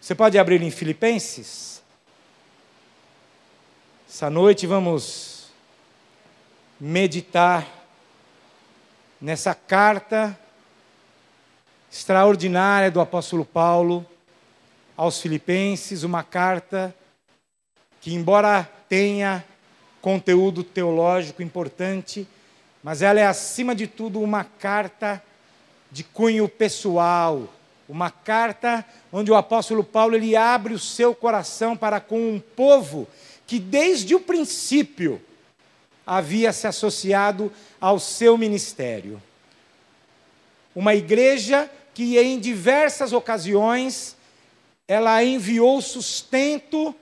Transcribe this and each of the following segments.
Você pode abrir em Filipenses? Essa noite vamos meditar nessa carta extraordinária do apóstolo Paulo aos Filipenses, uma carta que, embora tenha conteúdo teológico importante, mas ela é, acima de tudo, uma carta de cunho pessoal, uma carta onde o apóstolo Paulo ele abre o seu coração para com um povo que desde o princípio havia se associado ao seu ministério. Uma igreja que em diversas ocasiões ela enviou sustento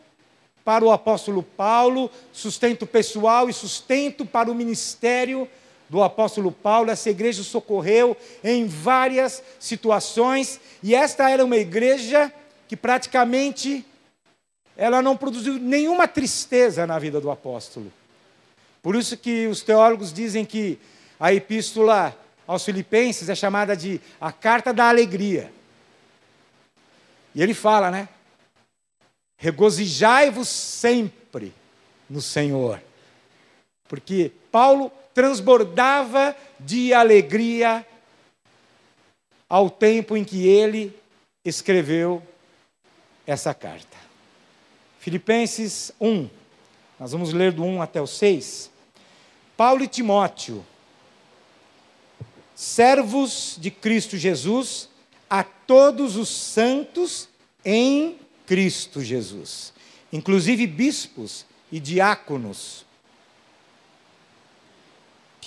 para o apóstolo Paulo, sustento pessoal e sustento para o ministério do apóstolo Paulo. Essa igreja socorreu em várias situações e esta era uma igreja que praticamente ela não produziu nenhuma tristeza na vida do apóstolo. Por isso que os teólogos dizem que a epístola aos Filipenses é chamada de a carta da alegria. E ele fala, né? Regozijai-vos sempre no Senhor. Porque Paulo transbordava de alegria ao tempo em que ele escreveu essa carta. Filipenses 1, nós vamos ler do 1 até o 6. Paulo e Timóteo, servos de Cristo Jesus, a todos os santos em Cristo Jesus, inclusive bispos e diáconos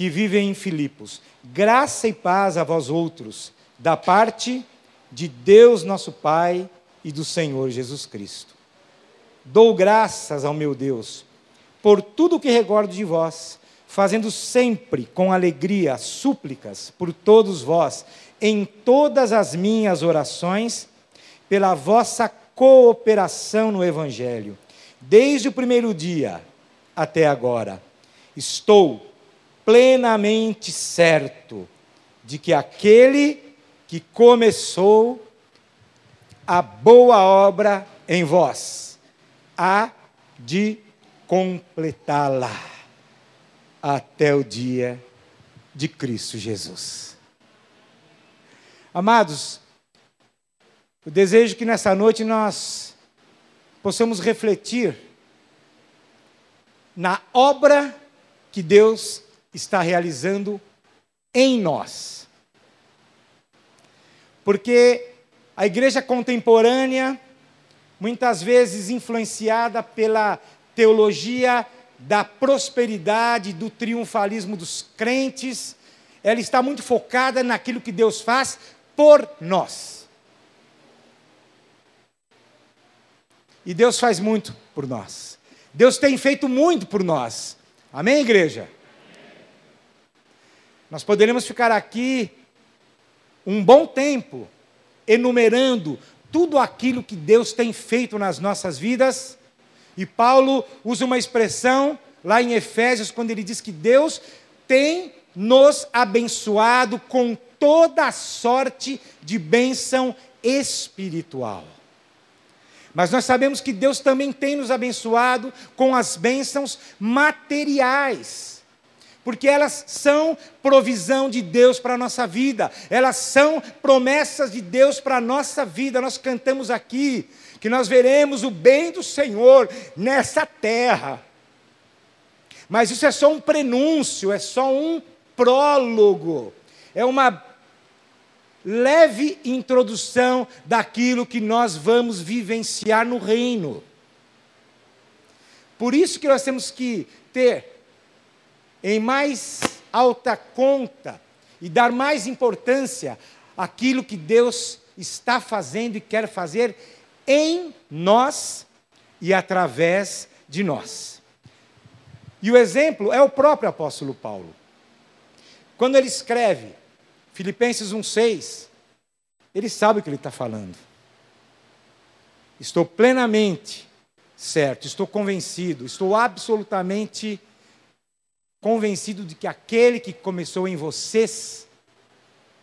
que vivem em Filipos. Graça e paz a vós outros, da parte de Deus nosso Pai e do Senhor Jesus Cristo. Dou graças ao meu Deus por tudo o que recordo de vós, fazendo sempre com alegria súplicas por todos vós, em todas as minhas orações, pela vossa cooperação no Evangelho, desde o primeiro dia até agora. Estou plenamente certo de que aquele que começou a boa obra em vós há de completá-la até o dia de Cristo Jesus. Amados, eu desejo que nessa noite nós possamos refletir na obra que Deus está realizando em nós. Porque a igreja contemporânea, muitas vezes influenciada pela teologia da prosperidade, do triunfalismo dos crentes, ela está muito focada naquilo que Deus faz por nós. E Deus faz muito por nós. Deus tem feito muito por nós. Amém, igreja? Nós poderíamos ficar aqui um bom tempo enumerando tudo aquilo que Deus tem feito nas nossas vidas. E Paulo usa uma expressão lá em Efésios, quando ele diz que Deus tem nos abençoado com toda sorte de bênção espiritual. Mas nós sabemos que Deus também tem nos abençoado com as bênçãos materiais porque elas são provisão de Deus para a nossa vida, elas são promessas de Deus para a nossa vida. Nós cantamos aqui que nós veremos o bem do Senhor nessa terra. Mas isso é só um prenúncio, é só um prólogo, é uma leve introdução daquilo que nós vamos vivenciar no reino. Por isso que nós temos que ter em mais alta conta e dar mais importância àquilo que Deus está fazendo e quer fazer em nós e através de nós. E o exemplo é o próprio apóstolo Paulo. Quando ele escreve Filipenses 1,6, ele sabe o que ele está falando. Estou plenamente certo, estou convencido, estou absolutamente convencido de que aquele que começou em vocês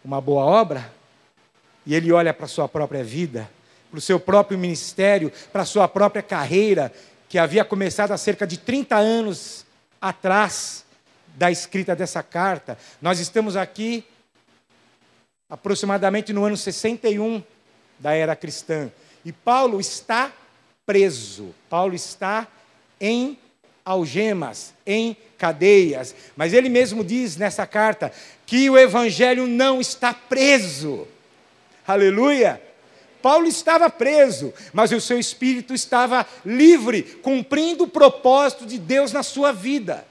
uma boa obra, e ele olha para a sua própria vida, para o seu próprio ministério, para a sua própria carreira, que havia começado há cerca de 30 anos atrás da escrita dessa carta. Nós estamos aqui aproximadamente no ano 61 da era cristã. E Paulo está preso. Paulo está em algemas, em cadeias. Mas ele mesmo diz nessa carta que o evangelho não está preso. Aleluia! Paulo estava preso, mas o seu espírito estava livre, cumprindo o propósito de Deus na sua vida.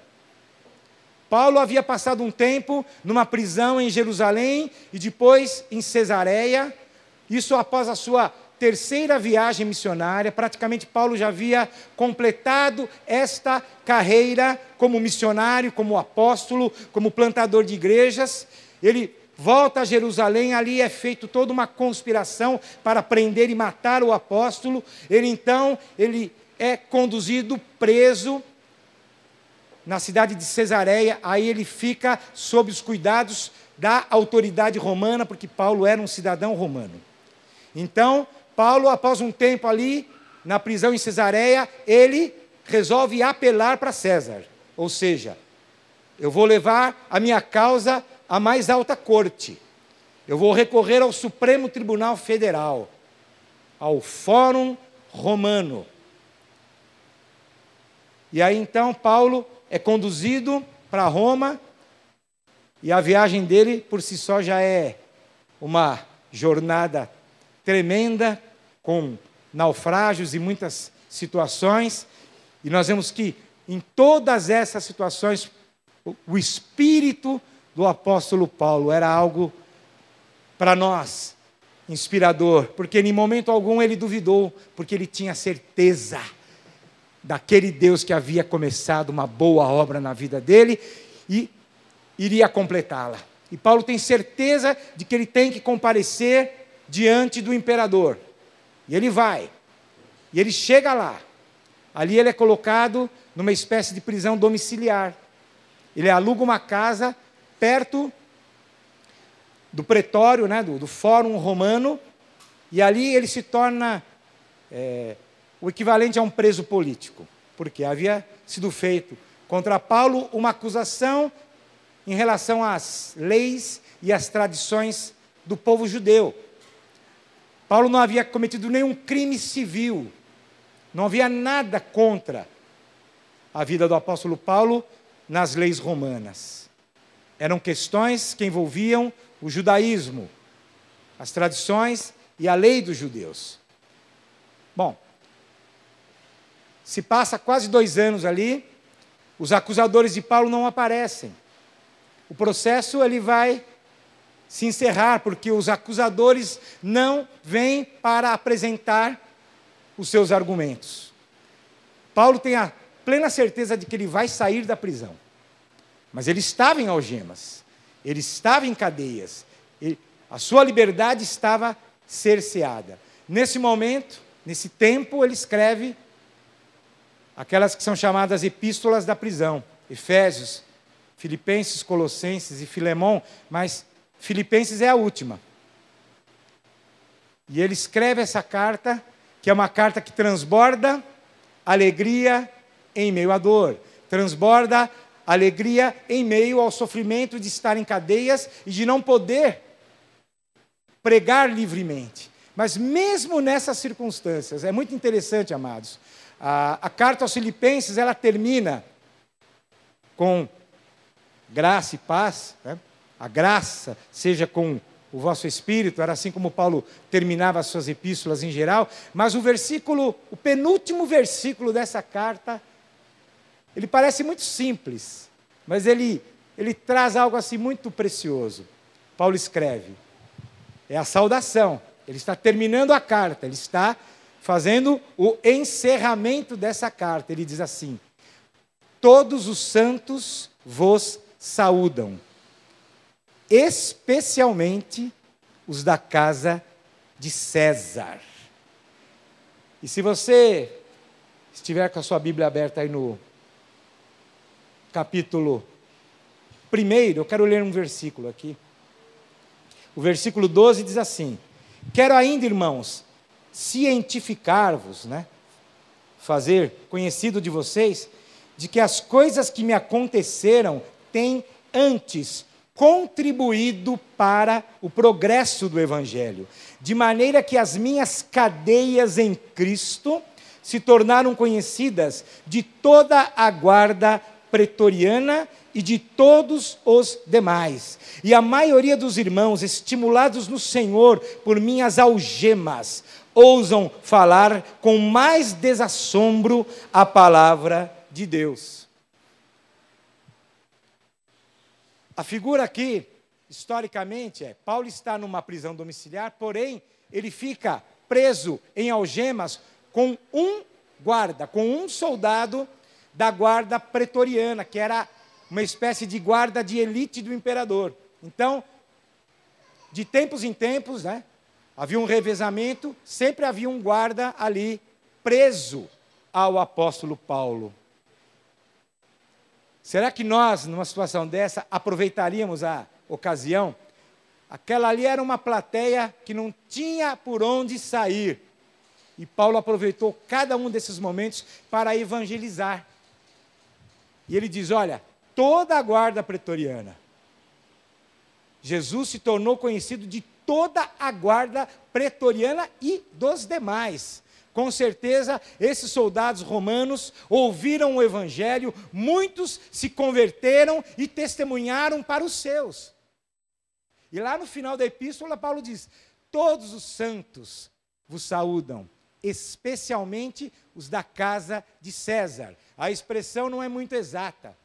Paulo havia passado um tempo numa prisão em Jerusalém e depois em Cesareia, isso após a sua terceira viagem missionária. Praticamente Paulo já havia completado esta carreira como missionário, como apóstolo, como plantador de igrejas. Ele volta a Jerusalém, ali é feito toda uma conspiração para prender e matar o apóstolo. Ele então, ele é conduzido preso na cidade de Cesareia, aí ele fica sob os cuidados da autoridade romana, porque Paulo era um cidadão romano. Então, Paulo, após um tempo ali, na prisão em Cesareia, ele resolve apelar para César. Ou seja, eu vou levar a minha causa à mais alta corte. Eu vou recorrer ao Supremo Tribunal Federal, ao Fórum Romano. E aí então Paulo é conduzido para Roma e a viagem dele por si só já é uma jornada tremenda, com naufrágios e muitas situações. E nós vemos que em todas essas situações o espírito do apóstolo Paulo era algo para nós inspirador, porque em momento algum ele duvidou, porque ele tinha certeza daquele Deus que havia começado uma boa obra na vida dele e iria completá-la. E Paulo tem certeza de que ele tem que comparecer diante do imperador. E ele vai. E ele chega lá. Ali ele é colocado numa espécie de prisão domiciliar. Ele aluga uma casa perto do pretório, né, do, do fórum romano, e ali ele se torna é, o equivalente a um preso político, porque havia sido feito contra Paulo uma acusação em relação às leis e às tradições do povo judeu. Paulo não havia cometido nenhum crime civil, não havia nada contra a vida do apóstolo Paulo nas leis romanas. Eram questões que envolviam o judaísmo, as tradições e a lei dos judeus. Bom, se passa quase dois anos ali, os acusadores de Paulo não aparecem. O processo ele vai se encerrar porque os acusadores não vêm para apresentar os seus argumentos. Paulo tem a plena certeza de que ele vai sair da prisão. Mas ele estava em algemas, ele estava em cadeias, ele, a sua liberdade estava cerceada. Nesse momento, nesse tempo, ele escreve aquelas que são chamadas epístolas da prisão, Efésios, Filipenses, Colossenses e Filemão, mas Filipenses é a última. E ele escreve essa carta, que é uma carta que transborda alegria em meio à dor, transborda alegria em meio ao sofrimento de estar em cadeias e de não poder pregar livremente. Mas mesmo nessas circunstâncias, é muito interessante, amados, a, a carta aos Filipenses ela termina com graça e paz, né? A graça seja com o vosso espírito, era assim como Paulo terminava as suas epístolas em geral, mas o versículo, o penúltimo versículo dessa carta, ele parece muito simples, mas ele, ele traz algo assim muito precioso. Paulo escreve: é a saudação. Ele está terminando a carta, ele está fazendo o encerramento dessa carta. Ele diz assim: Todos os santos vos saúdam, especialmente os da casa de César. E se você estiver com a sua Bíblia aberta aí no capítulo 1, eu quero ler um versículo aqui. O versículo 12 diz assim: Quero ainda, irmãos, cientificar-vos, né? fazer conhecido de vocês, de que as coisas que me aconteceram têm antes contribuído para o progresso do Evangelho, de maneira que as minhas cadeias em Cristo se tornaram conhecidas de toda a guarda pretoriana e de todos os demais. E a maioria dos irmãos, estimulados no Senhor por minhas algemas, ousam falar com mais desassombro a palavra de Deus. A figura aqui, historicamente, é: Paulo está numa prisão domiciliar, porém, ele fica preso em algemas com um guarda, com um soldado da guarda pretoriana, que era uma espécie de guarda de elite do imperador. Então, de tempos em tempos, né, havia um revezamento, sempre havia um guarda ali preso ao apóstolo Paulo. Será que nós, numa situação dessa, aproveitaríamos a ocasião? Aquela ali era uma plateia que não tinha por onde sair. E Paulo aproveitou cada um desses momentos para evangelizar. E ele diz: Olha, toda a guarda pretoriana, Jesus se tornou conhecido de toda a guarda pretoriana e dos demais. Com certeza, esses soldados romanos ouviram o evangelho, muitos se converteram e testemunharam para os seus. E lá no final da epístola, Paulo diz: Todos os santos vos saúdam, especialmente os da casa de César. A expressão não é muito exata.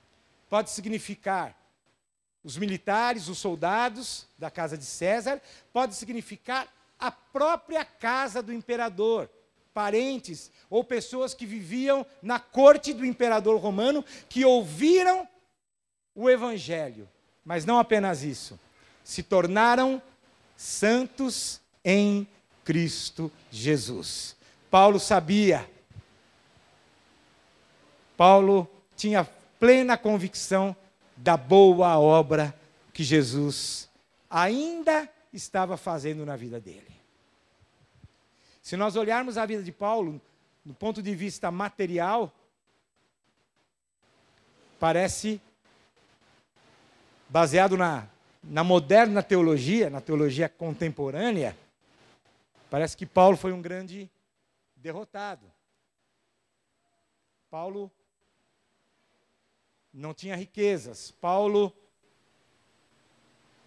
Pode significar os militares, os soldados da casa de César, pode significar a própria casa do imperador parentes ou pessoas que viviam na corte do imperador romano que ouviram o evangelho, mas não apenas isso, se tornaram santos em Cristo Jesus. Paulo sabia, Paulo tinha plena convicção da boa obra que Jesus ainda estava fazendo na vida dele. Se nós olharmos a vida de Paulo, do ponto de vista material, parece baseado na, na moderna teologia, na teologia contemporânea, parece que Paulo foi um grande derrotado. Paulo não tinha riquezas. Paulo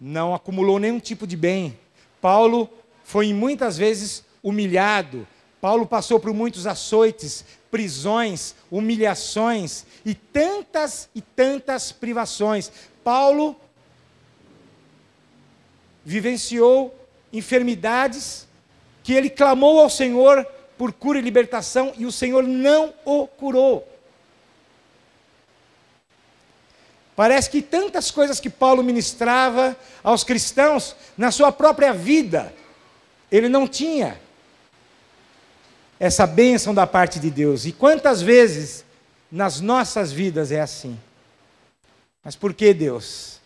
não acumulou nenhum tipo de bem. Paulo foi muitas vezes humilhado. Paulo passou por muitos açoites, prisões, humilhações e tantas e tantas privações. Paulo vivenciou enfermidades que ele clamou ao Senhor por cura e libertação e o Senhor não o curou. Parece que tantas coisas que Paulo ministrava aos cristãos na sua própria vida, ele não tinha essa bênção da parte de Deus. E quantas vezes nas nossas vidas é assim? Mas por que Deus?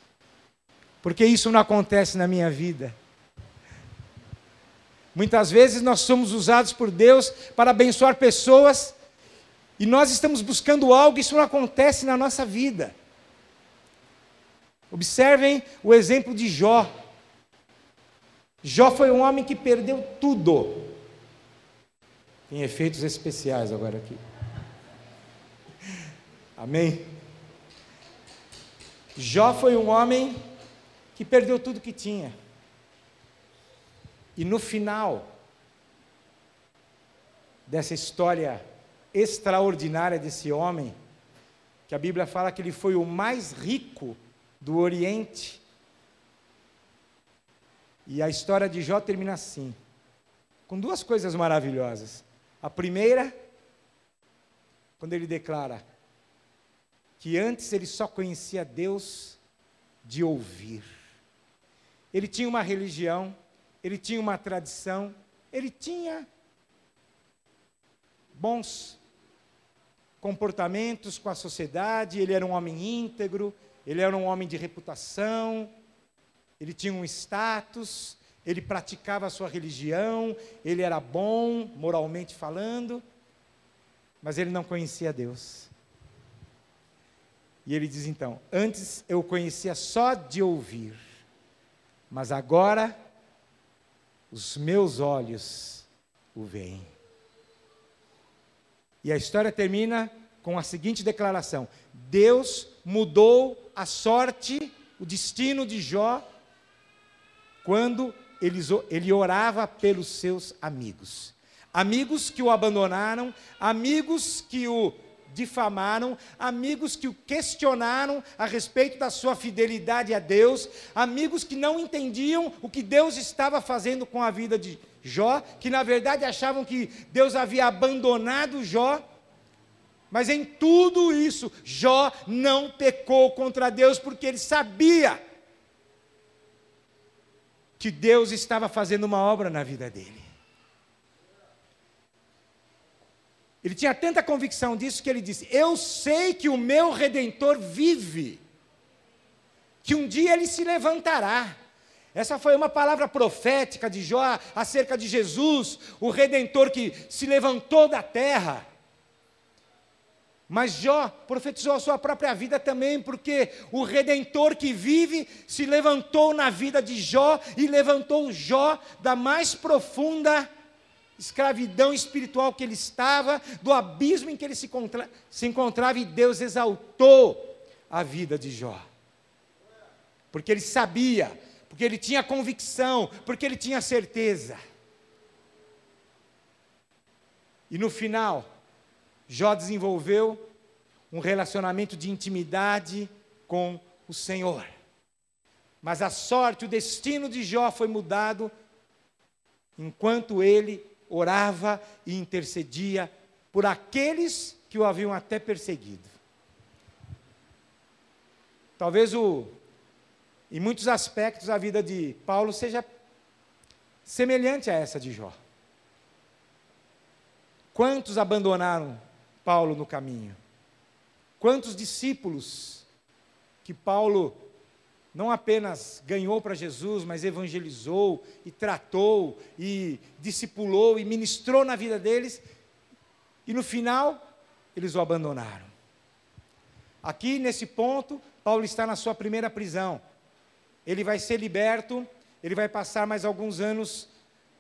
Porque isso não acontece na minha vida. Muitas vezes nós somos usados por Deus para abençoar pessoas e nós estamos buscando algo e isso não acontece na nossa vida. Observem o exemplo de Jó. Jó foi um homem que perdeu tudo tem efeitos especiais agora aqui. Amém? Jó foi um homem que perdeu tudo que tinha. E no final dessa história extraordinária desse homem, que a Bíblia fala que ele foi o mais rico do Oriente. E a história de Jó termina assim, com duas coisas maravilhosas. A primeira, quando ele declara que antes ele só conhecia Deus de ouvir. Ele tinha uma religião, ele tinha uma tradição, ele tinha bons comportamentos com a sociedade, ele era um homem íntegro, ele era um homem de reputação, ele tinha um status, ele praticava a sua religião, ele era bom, moralmente falando, mas ele não conhecia Deus. E ele diz então: Antes eu conhecia só de ouvir, mas agora os meus olhos o veem. E a história termina com a seguinte declaração: Deus mudou a sorte, o destino de Jó, quando ele, orava pelos seus amigos. Amigos que o abandonaram, amigos que o difamaram, amigos que o questionaram a respeito da sua fidelidade a Deus, amigos que não entendiam o que Deus estava fazendo com a vida de Jó, que na verdade achavam que Deus havia abandonado Jó. Mas em tudo isso, Jó não pecou contra Deus porque ele sabia que Deus estava fazendo uma obra na vida dele. Ele tinha tanta convicção disso que ele disse: Eu sei que o meu redentor vive, que um dia ele se levantará. Essa foi uma palavra profética de Jó acerca de Jesus, o redentor que se levantou da terra. Mas Jó profetizou a sua própria vida também, porque o redentor que vive se levantou na vida de Jó e levantou Jó da mais profunda escravidão espiritual que ele estava, do abismo em que ele se, contra, se encontrava, e Deus exaltou a vida de Jó. Porque ele sabia, porque ele tinha convicção, porque ele tinha certeza. E no final, Jó desenvolveu um relacionamento de intimidade com o Senhor. Mas a sorte, o destino de Jó foi mudado enquanto ele orava e intercedia por aqueles que o haviam até perseguido. Talvez o, em muitos aspectos a vida de Paulo seja semelhante a essa de Jó. Quantos abandonaram Paulo no caminho? Quantos discípulos que Paulo não apenas ganhou para Jesus, mas evangelizou e tratou e discipulou e ministrou na vida deles, e no final eles o abandonaram. Aqui nesse ponto, Paulo está na sua primeira prisão. Ele vai ser liberto, ele vai passar mais alguns anos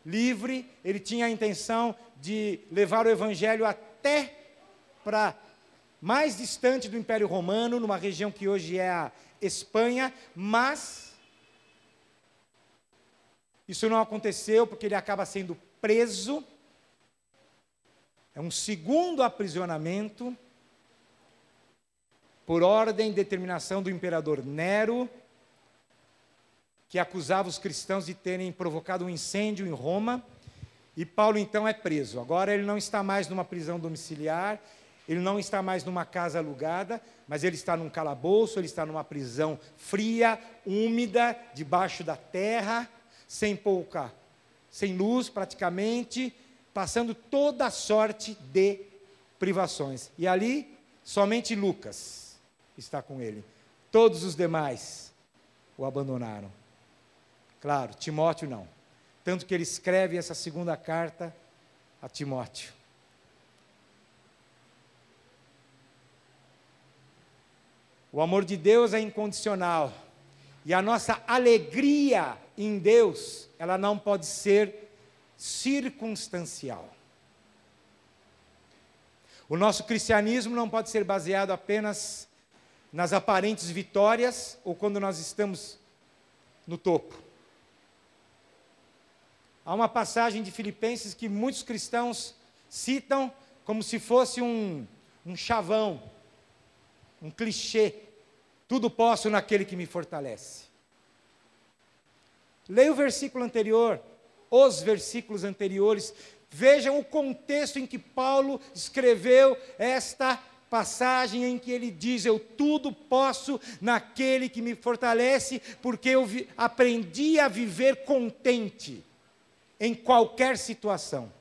livre, ele tinha a intenção de levar o evangelho até para mais distante do Império Romano, numa região que hoje é a Espanha, mas isso não aconteceu porque ele acaba sendo preso. É um segundo aprisionamento por ordem e determinação do imperador Nero, que acusava os cristãos de terem provocado um incêndio em Roma. E Paulo então é preso. Agora ele não está mais numa prisão domiciliar, ele não está mais numa casa alugada, mas ele está num calabouço, ele está numa prisão fria, úmida, debaixo da terra, sem pouca, sem luz praticamente, passando toda sorte de privações. E ali somente Lucas está com ele. Todos os demais o abandonaram. Claro, Timóteo não. Tanto que ele escreve essa segunda carta a Timóteo. O amor de Deus é incondicional. E a nossa alegria em Deus, ela não pode ser circunstancial. O nosso cristianismo não pode ser baseado apenas nas aparentes vitórias ou quando nós estamos no topo. Há uma passagem de Filipenses que muitos cristãos citam como se fosse um, um chavão, um clichê. Tudo posso naquele que me fortalece. Leia o versículo anterior, os versículos anteriores, vejam o contexto em que Paulo escreveu esta passagem em que ele diz: Eu tudo posso naquele que me fortalece, porque eu aprendi a viver contente em qualquer situação.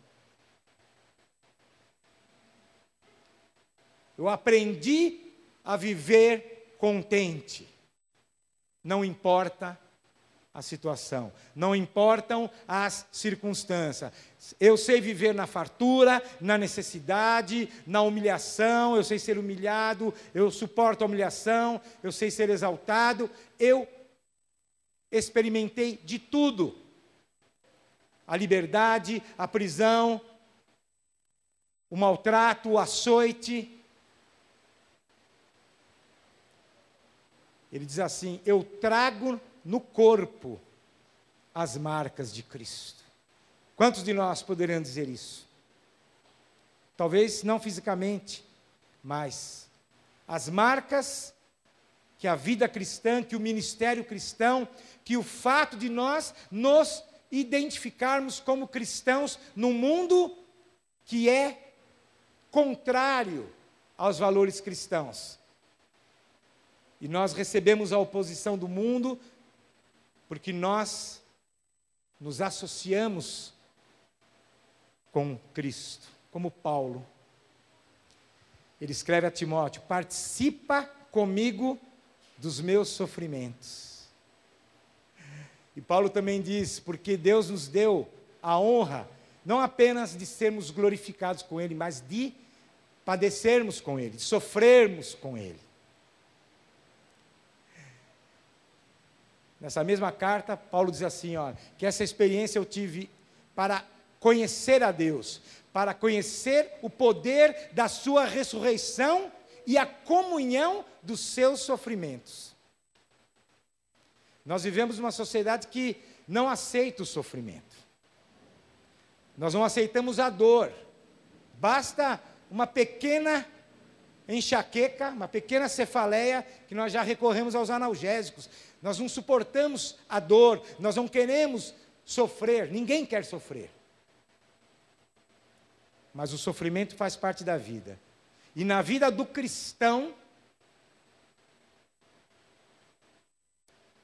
Eu aprendi a viver contente. Não importa a situação, não importam as circunstâncias. Eu sei viver na fartura, na necessidade, na humilhação, eu sei ser humilhado, eu suporto a humilhação, eu sei ser exaltado. Eu experimentei de tudo: a liberdade, a prisão, o maltrato, o açoite. Ele diz assim: Eu trago no corpo as marcas de Cristo. Quantos de nós poderiam dizer isso? Talvez não fisicamente, mas as marcas que a vida cristã, que o ministério cristão, que o fato de nós nos identificarmos como cristãos num mundo que é contrário aos valores cristãos. E nós recebemos a oposição do mundo porque nós nos associamos com Cristo, como Paulo. Ele escreve a Timóteo: participa comigo dos meus sofrimentos. E Paulo também diz: porque Deus nos deu a honra, não apenas de sermos glorificados com Ele, mas de padecermos com Ele, de sofrermos com Ele. Nessa mesma carta, Paulo diz assim: ó, que essa experiência eu tive para conhecer a Deus, para conhecer o poder da Sua ressurreição e a comunhão dos seus sofrimentos. Nós vivemos numa sociedade que não aceita o sofrimento. Nós não aceitamos a dor. Basta uma pequena enxaqueca, uma pequena cefaleia, que nós já recorremos aos analgésicos. Nós não suportamos a dor, nós não queremos sofrer, ninguém quer sofrer. Mas o sofrimento faz parte da vida. E na vida do cristão,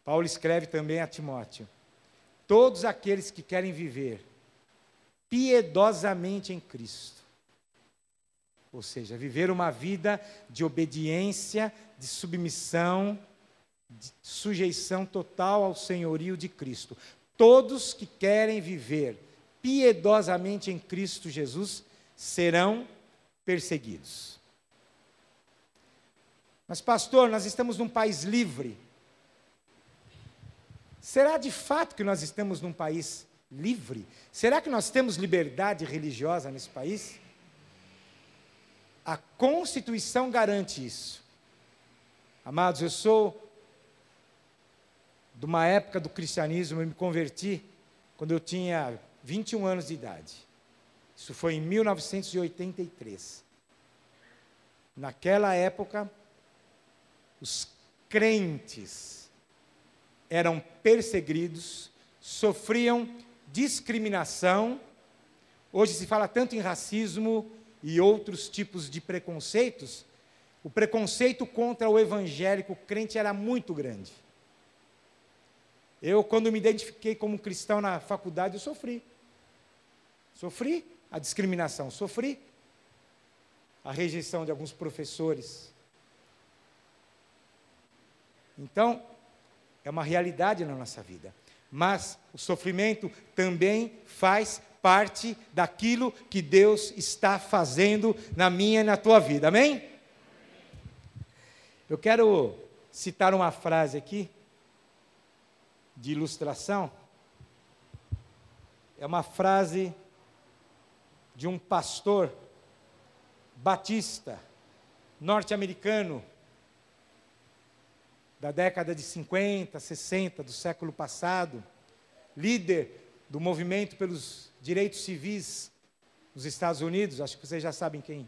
Paulo escreve também a Timóteo: todos aqueles que querem viver piedosamente em Cristo, ou seja, viver uma vida de obediência, de submissão, sujeição total ao senhorio de Cristo. Todos que querem viver piedosamente em Cristo Jesus serão perseguidos. Mas, pastor, nós estamos num país livre. Será de fato que nós estamos num país livre? Será que nós temos liberdade religiosa nesse país? A Constituição garante isso. Amados, eu sou de uma época do cristianismo, eu me converti quando eu tinha 21 anos de idade. Isso foi em 1983. Naquela época, os crentes eram perseguidos, sofriam discriminação. Hoje se fala tanto em racismo e outros tipos de preconceitos. O preconceito contra o evangélico crente era muito grande. Eu, quando me identifiquei como cristão na faculdade, eu sofri. Sofri a discriminação, sofri a rejeição de alguns professores. Então, é uma realidade na nossa vida. Mas o sofrimento também faz parte daquilo que Deus está fazendo na minha e na tua vida. Amém? Eu quero citar uma frase aqui de ilustração é uma frase de um pastor batista norte-americano da década de 50, 60 do século passado, líder do movimento pelos direitos civis nos Estados Unidos, acho que vocês já sabem quem,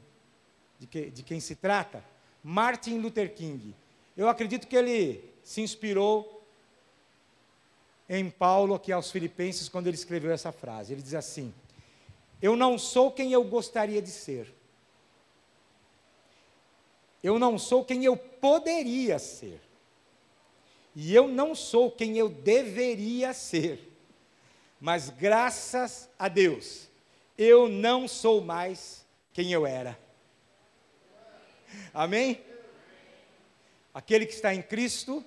de, que, de quem se trata, Martin Luther King. Eu acredito que ele se inspirou em Paulo aqui aos Filipenses quando ele escreveu essa frase. Ele diz assim: Eu não sou quem eu gostaria de ser. Eu não sou quem eu poderia ser. E eu não sou quem eu deveria ser. Mas graças a Deus, eu não sou mais quem eu era. Amém? Aquele que está em Cristo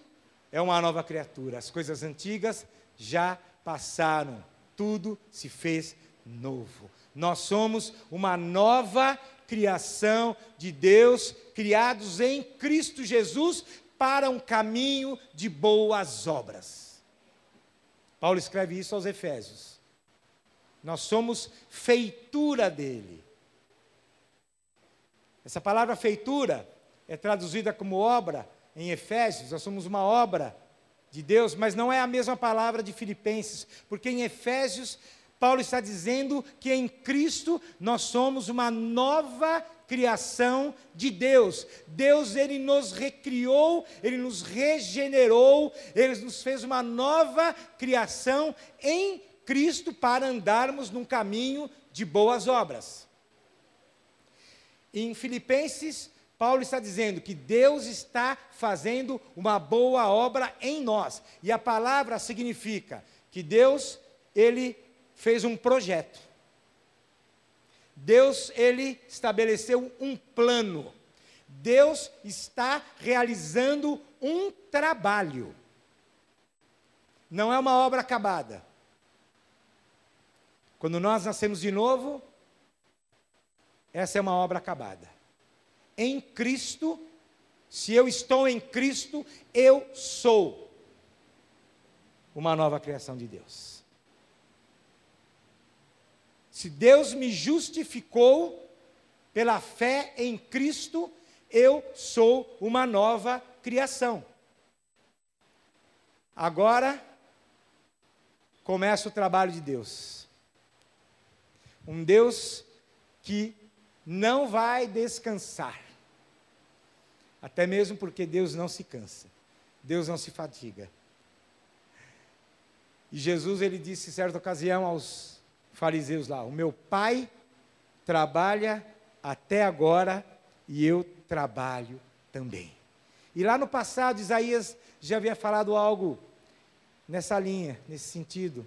é uma nova criatura. As coisas antigas já passaram, tudo se fez novo. Nós somos uma nova criação de Deus, criados em Cristo Jesus para um caminho de boas obras. Paulo escreve isso aos Efésios. Nós somos feitura dele. Essa palavra feitura é traduzida como obra em Efésios, nós somos uma obra de Deus, mas não é a mesma palavra de Filipenses, porque em Efésios Paulo está dizendo que em Cristo nós somos uma nova criação de Deus. Deus ele nos recriou, ele nos regenerou, ele nos fez uma nova criação em Cristo para andarmos num caminho de boas obras. Em Filipenses, Paulo está dizendo que Deus está fazendo uma boa obra em nós. E a palavra significa que Deus, ele fez um projeto. Deus, ele estabeleceu um plano. Deus está realizando um trabalho. Não é uma obra acabada. Quando nós nascemos de novo, essa é uma obra acabada. Em Cristo, se eu estou em Cristo, eu sou uma nova criação de Deus. Se Deus me justificou pela fé em Cristo, eu sou uma nova criação. Agora começa o trabalho de Deus. Um Deus que não vai descansar. Até mesmo porque Deus não se cansa. Deus não se fatiga. E Jesus ele disse em certa ocasião aos fariseus lá: "O meu Pai trabalha até agora e eu trabalho também". E lá no passado Isaías já havia falado algo nessa linha, nesse sentido.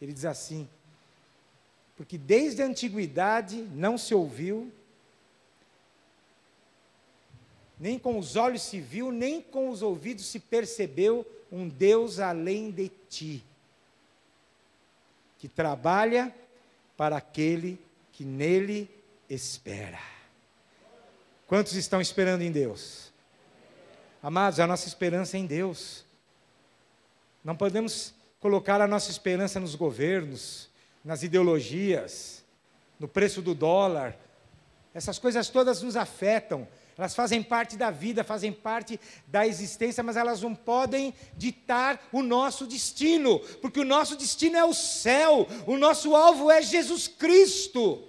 Ele diz assim: porque desde a antiguidade não se ouviu, nem com os olhos se viu, nem com os ouvidos se percebeu um Deus além de ti, que trabalha para aquele que nele espera. Quantos estão esperando em Deus? Amados, a nossa esperança é em Deus. Não podemos colocar a nossa esperança nos governos, nas ideologias, no preço do dólar. Essas coisas todas nos afetam. Elas fazem parte da vida, fazem parte da existência, mas elas não podem ditar o nosso destino, porque o nosso destino é o céu, o nosso alvo é Jesus Cristo.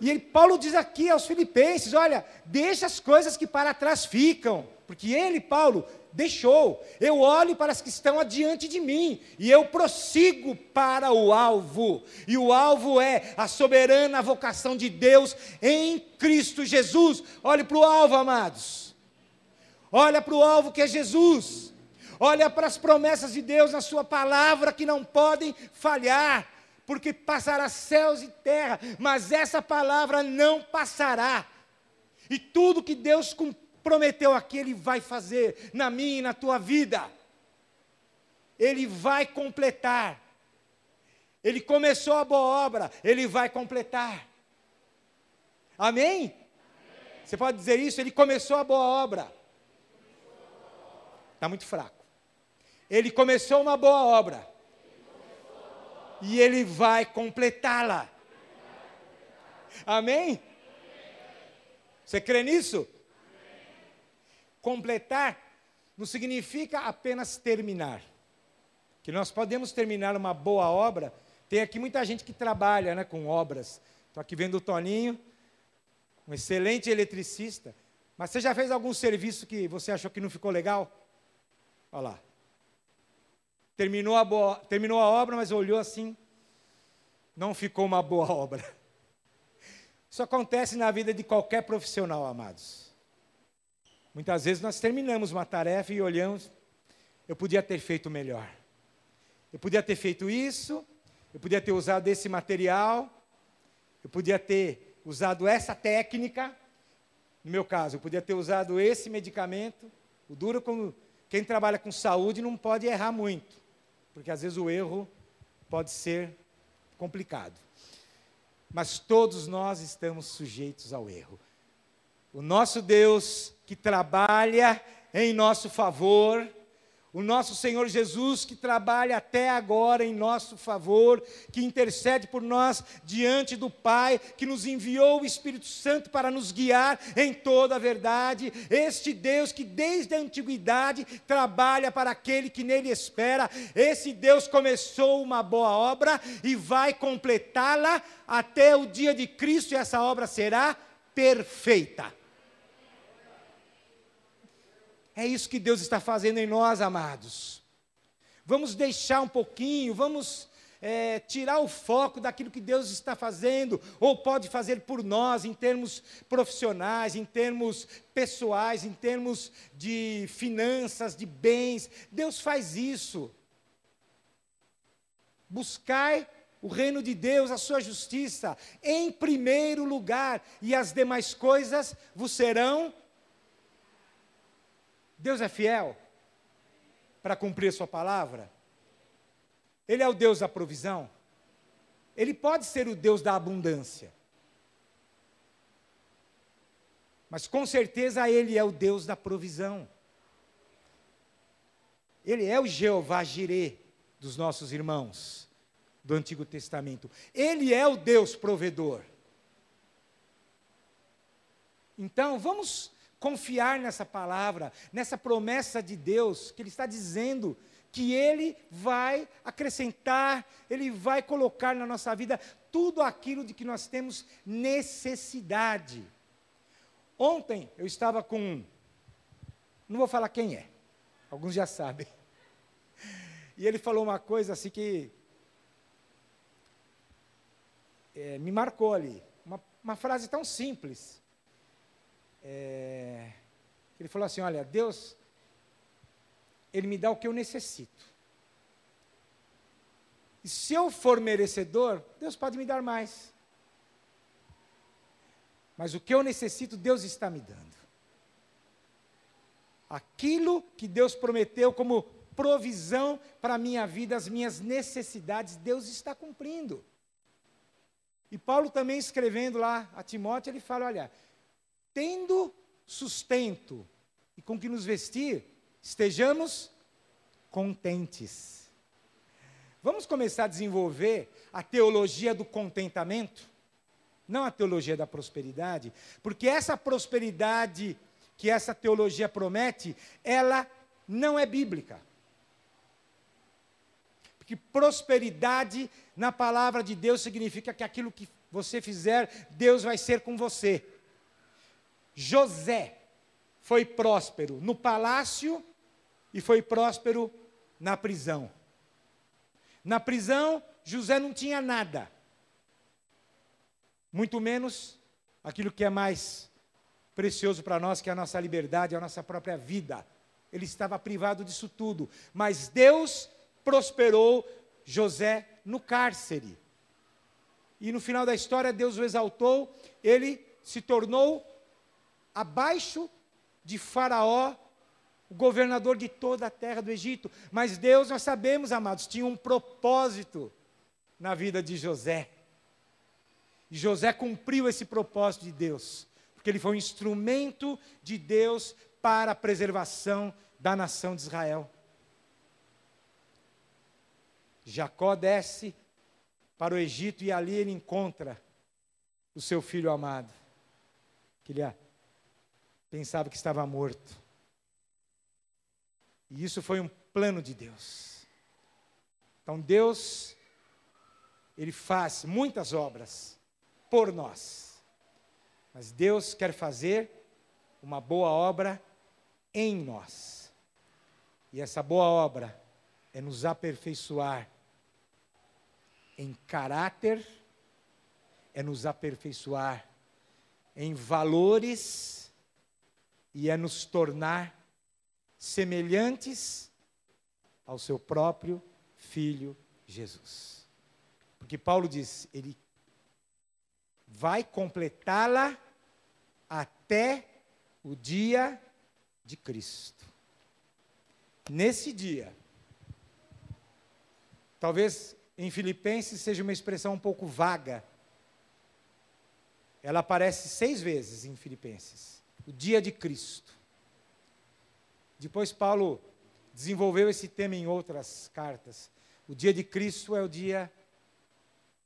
E ele, Paulo diz aqui aos Filipenses: olha, deixa as coisas que para trás ficam, porque ele, Paulo, deixou. Eu olho para as que estão adiante de mim e eu prossigo para o alvo. E o alvo é a soberana vocação de Deus em Cristo Jesus. Olhe para o alvo, amados. Olha para o alvo que é Jesus. Olha para as promessas de Deus na Sua palavra que não podem falhar, porque passará céus e terra, mas essa palavra não passará. E tudo que Deus cumpriu prometeu aqui, Ele vai fazer na minha e na tua vida. Ele vai completar. Ele começou a boa obra, Ele vai completar. Amém? Amém? Você pode dizer isso? Ele começou a boa obra. Está muito fraco. Ele começou uma boa obra. E ele vai completá-la. Amém? Você crê nisso? Completar não significa apenas terminar. Que nós podemos terminar uma boa obra. Tem aqui muita gente que trabalha né, com obras. Estou aqui vendo o Toninho, um excelente eletricista. Mas você já fez algum serviço que você achou que não ficou legal? Olha lá. Terminou a, boa, terminou a obra, mas olhou assim. Não ficou uma boa obra. Isso acontece na vida de qualquer profissional, amados. Muitas vezes nós terminamos uma tarefa e olhamos, eu podia ter feito melhor. Eu podia ter feito isso, eu podia ter usado esse material, eu podia ter usado essa técnica. No meu caso, eu podia ter usado esse medicamento. O duro como quem trabalha com saúde não pode errar muito. porque às vezes o erro pode ser complicado. Mas todos nós estamos sujeitos ao erro. O nosso Deus que trabalha em nosso favor, o nosso Senhor Jesus que trabalha até agora em nosso favor, que intercede por nós diante do Pai, que nos enviou o Espírito Santo para nos guiar em toda a verdade, este Deus que desde a antiguidade trabalha para aquele que nele espera, esse Deus começou uma boa obra e vai completá-la até o dia de Cristo, e essa obra será perfeita. É isso que Deus está fazendo em nós, amados. Vamos deixar um pouquinho, vamos é, tirar o foco daquilo que Deus está fazendo, ou pode fazer por nós, em termos profissionais, em termos pessoais, em termos de finanças, de bens. Deus faz isso. Buscai o reino de Deus, a sua justiça, em primeiro lugar, e as demais coisas vos serão Deus é fiel para cumprir Sua palavra? Ele é o Deus da provisão? Ele pode ser o Deus da abundância. Mas com certeza Ele é o Deus da provisão. Ele é o Jeová Jirê dos nossos irmãos do Antigo Testamento. Ele é o Deus provedor. Então, vamos confiar nessa palavra, nessa promessa de Deus, que Ele está dizendo que Ele vai acrescentar, Ele vai colocar na nossa vida tudo aquilo de que nós temos necessidade. Ontem eu estava com, não vou falar quem é, alguns já sabem, e ele falou uma coisa assim que é, me marcou ali, uma, uma frase tão simples, é, ele falou assim: Olha, Deus, Ele me dá o que eu necessito. E se eu for merecedor, Deus pode me dar mais. Mas o que eu necessito, Deus está me dando. Aquilo que Deus prometeu como provisão para a minha vida, as minhas necessidades, Deus está cumprindo. E Paulo também escrevendo lá a Timóteo, ele fala: olha, tendo sustento e com que nos vestir, estejamos contentes. Vamos começar a desenvolver a teologia do contentamento, não a teologia da prosperidade, porque essa prosperidade que essa teologia promete, ela não é bíblica. Porque prosperidade na palavra de Deus significa que aquilo que você fizer, Deus vai ser com você. José foi próspero no palácio e foi próspero na prisão. Na prisão, José não tinha nada, muito menos aquilo que é mais precioso para nós, que é a nossa liberdade, a nossa própria vida. Ele estava privado disso tudo, mas Deus prosperou José no cárcere. E no final da história, Deus o exaltou, ele se tornou abaixo de Faraó, o governador de toda a terra do Egito. Mas Deus, nós sabemos, amados, tinha um propósito na vida de José. E José cumpriu esse propósito de Deus, porque ele foi um instrumento de Deus para a preservação da nação de Israel. Jacó desce para o Egito e ali ele encontra o seu filho amado, que ele pensava que estava morto. E isso foi um plano de Deus. Então Deus, Ele faz muitas obras por nós. Mas Deus quer fazer uma boa obra em nós. E essa boa obra é nos aperfeiçoar em caráter, é nos aperfeiçoar em valores e é nos tornar semelhantes ao seu próprio filho Jesus. Porque Paulo diz, ele vai completá-la até o dia de Cristo. Nesse dia, Talvez em Filipenses seja uma expressão um pouco vaga. Ela aparece seis vezes em Filipenses. O dia de Cristo. Depois Paulo desenvolveu esse tema em outras cartas. O dia de Cristo é o dia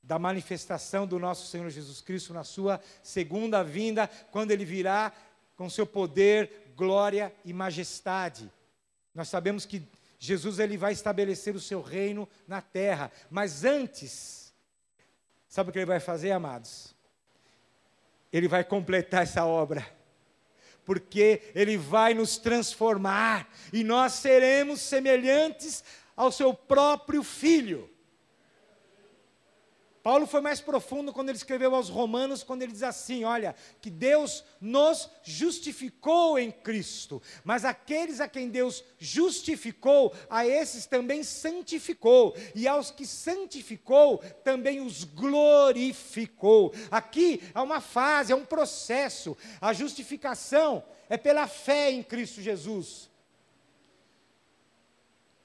da manifestação do nosso Senhor Jesus Cristo na sua segunda vinda, quando ele virá com seu poder, glória e majestade. Nós sabemos que Jesus ele vai estabelecer o seu reino na terra, mas antes, sabe o que ele vai fazer, amados? Ele vai completar essa obra. Porque ele vai nos transformar e nós seremos semelhantes ao seu próprio filho. Paulo foi mais profundo quando ele escreveu aos Romanos, quando ele diz assim: olha, que Deus nos justificou em Cristo, mas aqueles a quem Deus justificou, a esses também santificou, e aos que santificou, também os glorificou. Aqui é uma fase, é um processo. A justificação é pela fé em Cristo Jesus.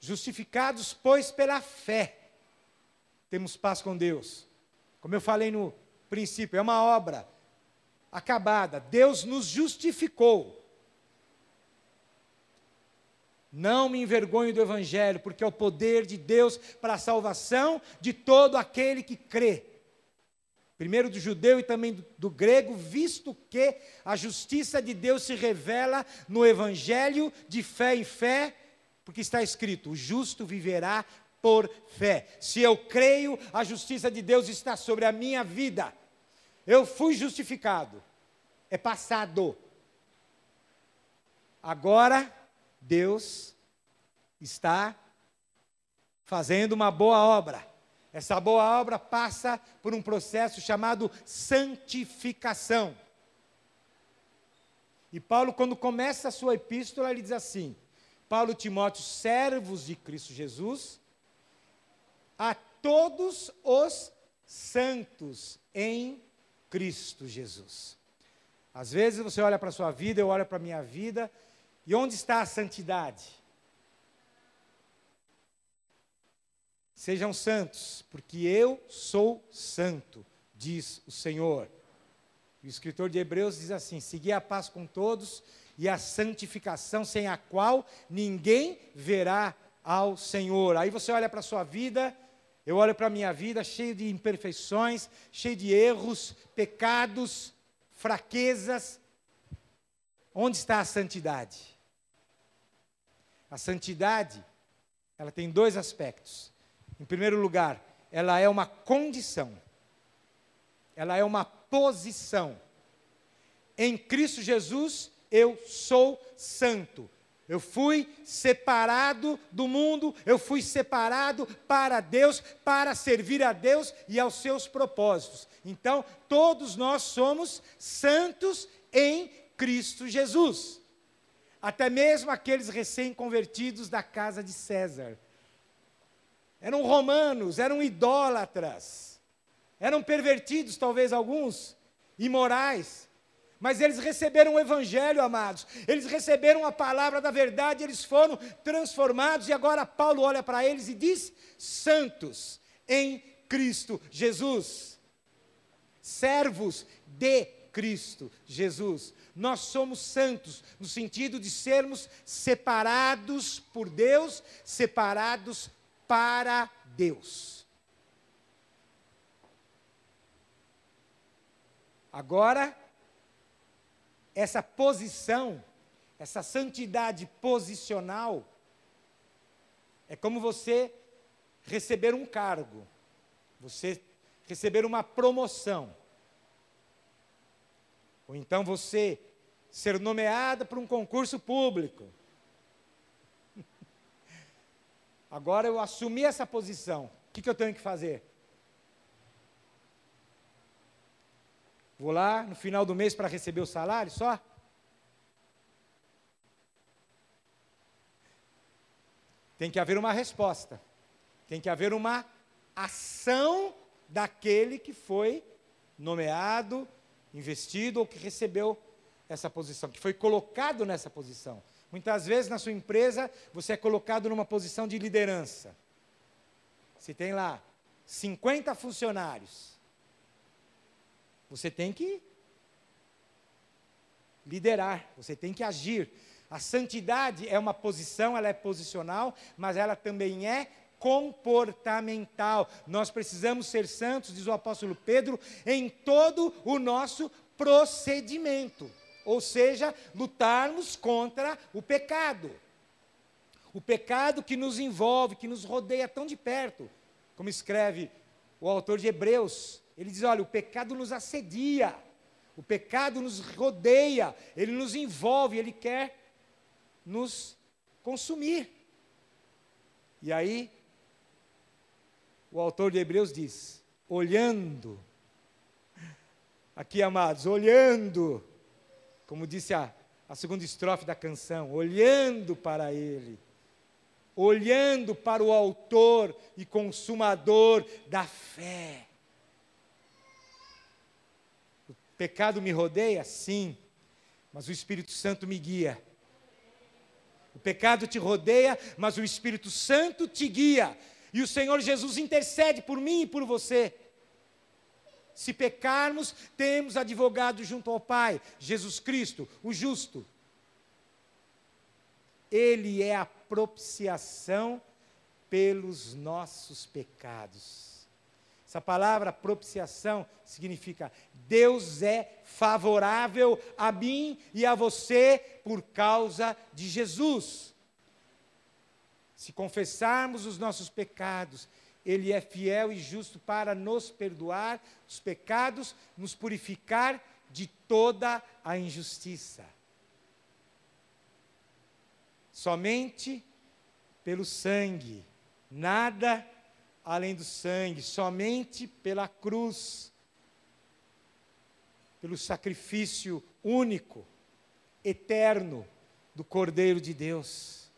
Justificados, pois, pela fé, temos paz com Deus. Como eu falei no princípio, é uma obra acabada. Deus nos justificou. Não me envergonho do Evangelho, porque é o poder de Deus para a salvação de todo aquele que crê. Primeiro do judeu e também do, grego, visto que a justiça de Deus se revela no Evangelho de fé em fé, porque está escrito: o justo viverá por fé. Se eu creio, a justiça de Deus está sobre a minha vida. Eu fui justificado. É passado. Agora, Deus está fazendo uma boa obra. Essa boa obra passa por um processo chamado santificação. E Paulo, quando começa a sua epístola, ele diz assim: Paulo e Timóteo, servos de Cristo Jesus, a todos os santos em Cristo Jesus. Às vezes você olha para a sua vida, eu olho para a minha vida, e onde está a santidade? Sejam santos, porque eu sou santo, diz o Senhor. O escritor de Hebreus diz assim: segui a paz com todos e a santificação, sem a qual ninguém verá ao Senhor. Aí você olha para a sua vida eu olho para a minha vida cheio de imperfeições, cheio de erros, pecados, fraquezas. Onde está a santidade? A santidade, ela tem dois aspectos. Em primeiro lugar, ela é uma condição. Ela é uma posição. Em Cristo Jesus, eu sou santo. Eu fui separado do mundo, eu fui separado para Deus, para servir a Deus e aos seus propósitos. Então, todos nós somos santos em Cristo Jesus. Até mesmo aqueles recém-convertidos da casa de César. Eram romanos, eram idólatras, eram pervertidos, talvez alguns, imorais mas eles receberam o Evangelho, amados. Eles receberam a palavra da verdade, eles foram transformados. E agora Paulo olha para eles e diz: santos em Cristo Jesus. Servos de Cristo Jesus. Nós somos santos, no sentido de sermos separados por Deus, separados para Deus. Agora, essa posição, essa santidade posicional, é como você receber um cargo, você receber uma promoção, ou então você ser nomeada para um concurso público. Agora eu assumi essa posição, o que, que eu tenho que fazer? Vou lá no final do mês para receber o salário só? Tem que haver uma resposta. Tem que haver uma ação daquele que foi nomeado, investido ou que recebeu essa posição, que foi colocado nessa posição. Muitas vezes na sua empresa você é colocado numa posição de liderança. se tem lá 50 funcionários, você tem que liderar, você tem que agir. A santidade é uma posição, ela é posicional, mas ela também é comportamental. Nós precisamos ser santos, diz o apóstolo Pedro, em todo o nosso procedimento. Ou seja, lutarmos contra o pecado. O pecado que nos envolve, que nos rodeia tão de perto. Como escreve o autor de Hebreus, ele diz: olha, o pecado nos assedia, o pecado nos rodeia, ele nos envolve, ele quer nos consumir. E aí, o autor de Hebreus diz: olhando, aqui amados, olhando, como disse a, a segunda estrofe da canção, olhando para Ele, olhando para o Autor e Consumador da fé. O pecado me rodeia? Sim, mas o Espírito Santo me guia. O pecado te rodeia, mas o Espírito Santo te guia. E o Senhor Jesus intercede por mim e por você. Se pecarmos, temos advogado junto ao Pai, Jesus Cristo, o justo. Ele é a propiciação pelos nossos pecados. Essa palavra propiciação significa Deus é favorável a mim e a você por causa de Jesus. Se confessarmos os nossos pecados, Ele é fiel e justo para nos perdoar os pecados, nos purificar de toda a injustiça. Somente pelo sangue, nada além do sangue, somente pela cruz, pelo sacrifício único, eterno do Cordeiro de Deus.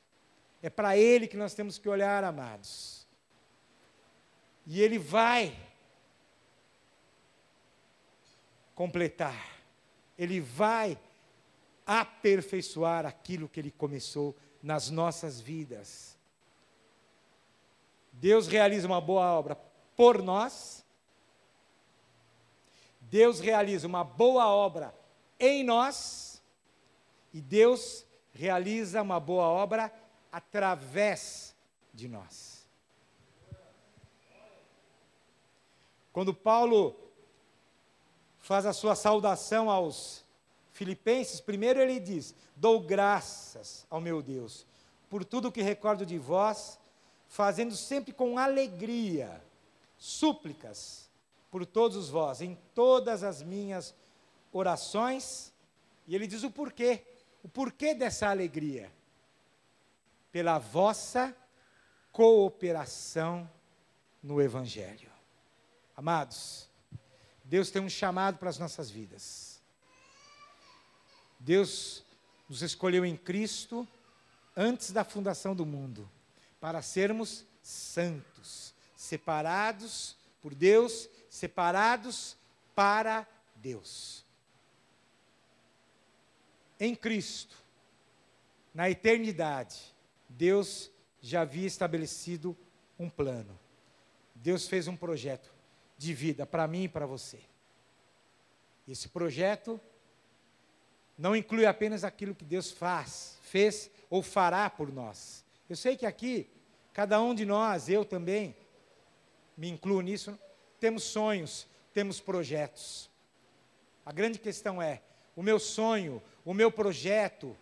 É para Ele que nós temos que olhar, amados. E Ele vai completar, Ele vai aperfeiçoar aquilo que Ele começou nas nossas vidas. Deus realiza uma boa obra por nós, Deus realiza uma boa obra em nós, e Deus realiza uma boa obra através de nós. Quando Paulo faz a sua saudação aos Filipenses, primeiro ele diz: Dou graças ao meu Deus por tudo que recordo de vós, fazendo sempre com alegria súplicas por todos vós, em todas as minhas orações. E ele diz o porquê, o porquê dessa alegria pela vossa cooperação no Evangelho. Amados, Deus tem um chamado para as nossas vidas. Deus nos escolheu em Cristo antes da fundação do mundo para sermos santos, separados por Deus, separados para Deus. Em Cristo, na eternidade, Deus já havia estabelecido um plano. Deus fez um projeto de vida para mim e para você. Esse projeto não inclui apenas aquilo que Deus faz, fez ou fará por nós. Eu sei que aqui, cada um de nós, eu também, me incluo nisso, temos sonhos, temos projetos. A grande questão é: o meu sonho, o meu projeto,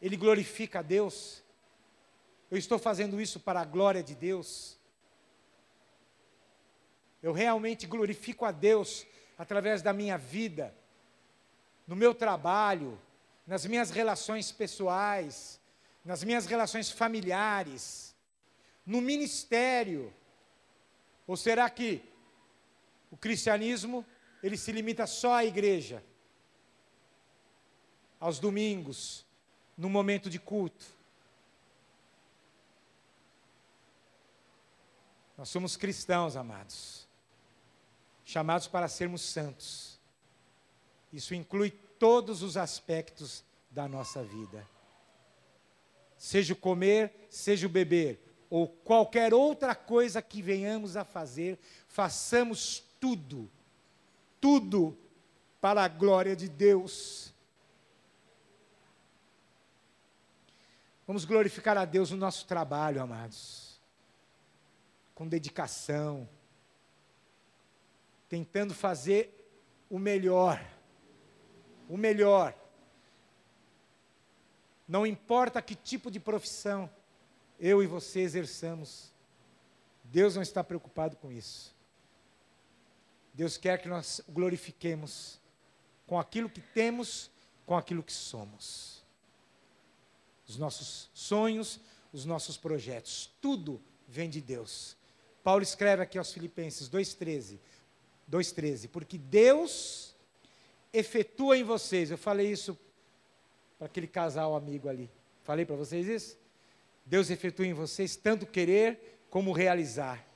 ele glorifica a Deus? Eu estou fazendo isso para a glória de Deus. Eu realmente glorifico a Deus através da minha vida, no meu trabalho, nas minhas relações pessoais, nas minhas relações familiares, no ministério. Ou será que o cristianismo ele se limita só à igreja, aos domingos, no momento de culto? Nós somos cristãos, amados, chamados para sermos santos. Isso inclui todos os aspectos da nossa vida. Seja o comer, seja o beber, ou qualquer outra coisa que venhamos a fazer, façamos tudo, tudo para a glória de Deus. Vamos glorificar a Deus no nosso trabalho, amados, com dedicação, tentando fazer o melhor, o melhor. Não importa que tipo de profissão eu e você exerçamos, Deus não está preocupado com isso. Deus quer que nós glorifiquemos com aquilo que temos, com aquilo que somos. Os nossos sonhos, os nossos projetos, tudo vem de Deus. Paulo escreve aqui aos Filipenses 2,13: 2,13, porque Deus efetua em vocês, eu falei isso para aquele casal amigo ali, falei para vocês isso? Deus efetua em vocês tanto querer como realizar.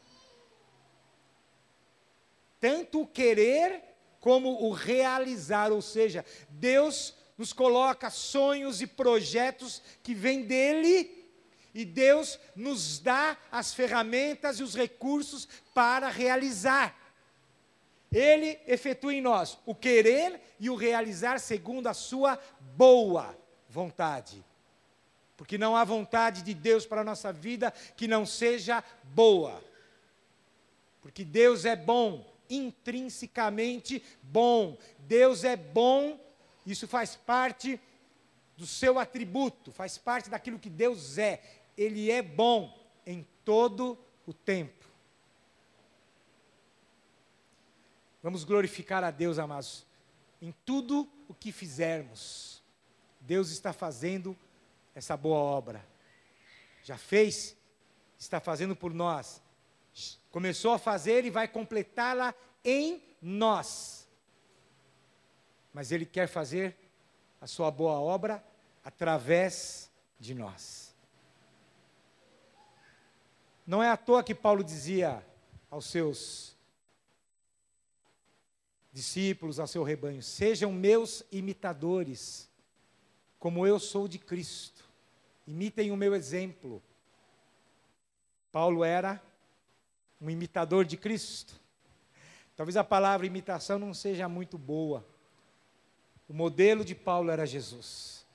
Tanto o querer como o realizar, ou seja, Deus nos coloca sonhos e projetos que vêm dele e Deus nos dá as ferramentas e os recursos para realizar. Ele efetua em nós o querer e o realizar segundo a sua boa vontade. Porque não há vontade de Deus para a nossa vida que não seja boa. Porque Deus é bom, intrinsecamente bom. Deus é bom, isso faz parte do seu atributo, faz parte daquilo que Deus é. Ele é bom em todo o tempo. Vamos glorificar a Deus, amados, em tudo o que fizermos. Deus está fazendo essa boa obra. Já fez, está fazendo por nós. Começou a fazer e vai completá-la em nós. Mas Ele quer fazer a sua boa obra através de nós. Não é à toa que Paulo dizia aos seus discípulos, ao seu rebanho: sejam meus imitadores, como eu sou de Cristo. Imitem o meu exemplo. Paulo era um imitador de Cristo. Talvez a palavra imitação não seja muito boa. O modelo de Paulo era Jesus.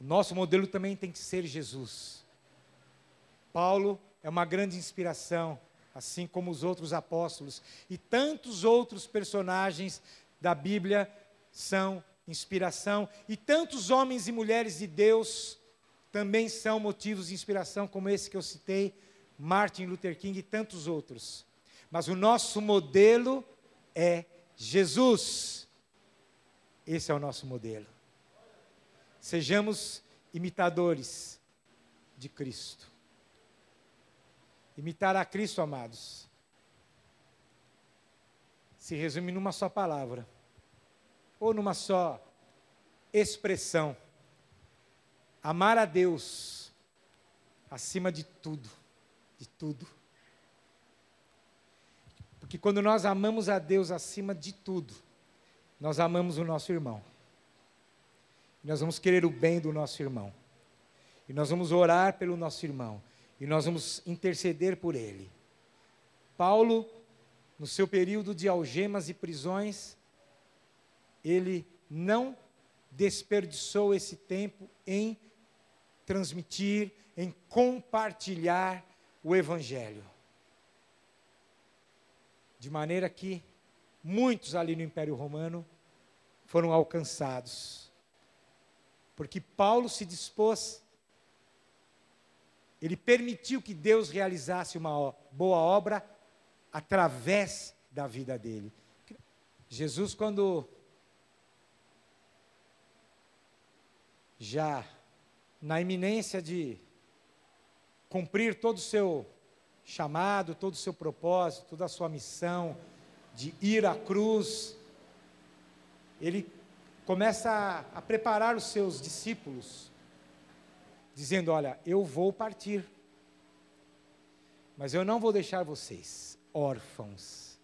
O nosso modelo também tem que ser Jesus. Paulo é uma grande inspiração assim como os outros apóstolos e tantos outros personagens da Bíblia são inspiração, e tantos homens e mulheres de Deus também são motivos de inspiração, como esse que eu citei, Martin Luther King e tantos outros. Mas o nosso modelo é Jesus. Esse é o nosso modelo. Sejamos imitadores de Cristo. Imitar a Cristo, amados, se resume numa só palavra, ou numa só expressão: amar a Deus acima de tudo, de tudo. Porque quando nós amamos a Deus acima de tudo, nós amamos o nosso irmão. Nós vamos querer o bem do nosso irmão. E nós vamos orar pelo nosso irmão e nós vamos interceder por ele. Paulo, no seu período de algemas e prisões, ele não desperdiçou esse tempo em transmitir, em compartilhar o Evangelho. De maneira que muitos ali no Império Romano foram alcançados. Porque Paulo se dispôs ele permitiu que Deus realizasse uma boa obra através da vida dele. Jesus, quando já na iminência de cumprir todo o seu chamado, todo o seu propósito, toda a sua missão de ir à cruz, ele começa a, a preparar os seus discípulos dizendo: Olha, eu vou partir, mas eu não vou deixar vocês órfãos.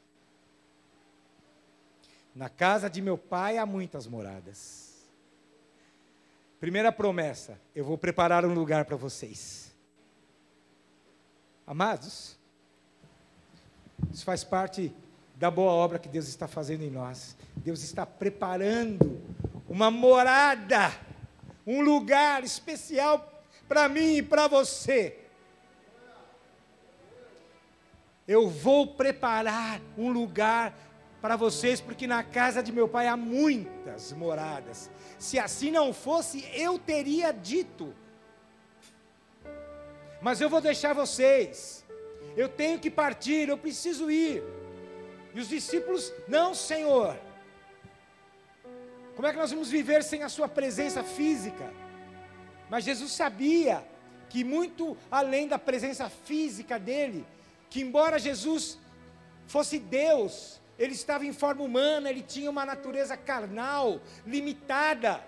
Na casa de meu pai há muitas moradas. Primeira promessa: eu vou preparar um lugar para vocês. Amados, isso faz parte da boa obra que Deus está fazendo em nós. Deus está preparando uma morada, um lugar especial para mim e para você. Eu vou preparar um lugar para vocês, porque na casa de meu pai há muitas moradas. Se assim não fosse, eu teria dito. Mas eu vou deixar vocês. Eu tenho que partir, eu preciso ir. E os discípulos, não, Senhor. Como é que nós vamos viver sem a Sua presença física? Mas Jesus sabia que, muito além da presença física dele, que embora Jesus fosse Deus, ele estava em forma humana, ele tinha uma natureza carnal, limitada.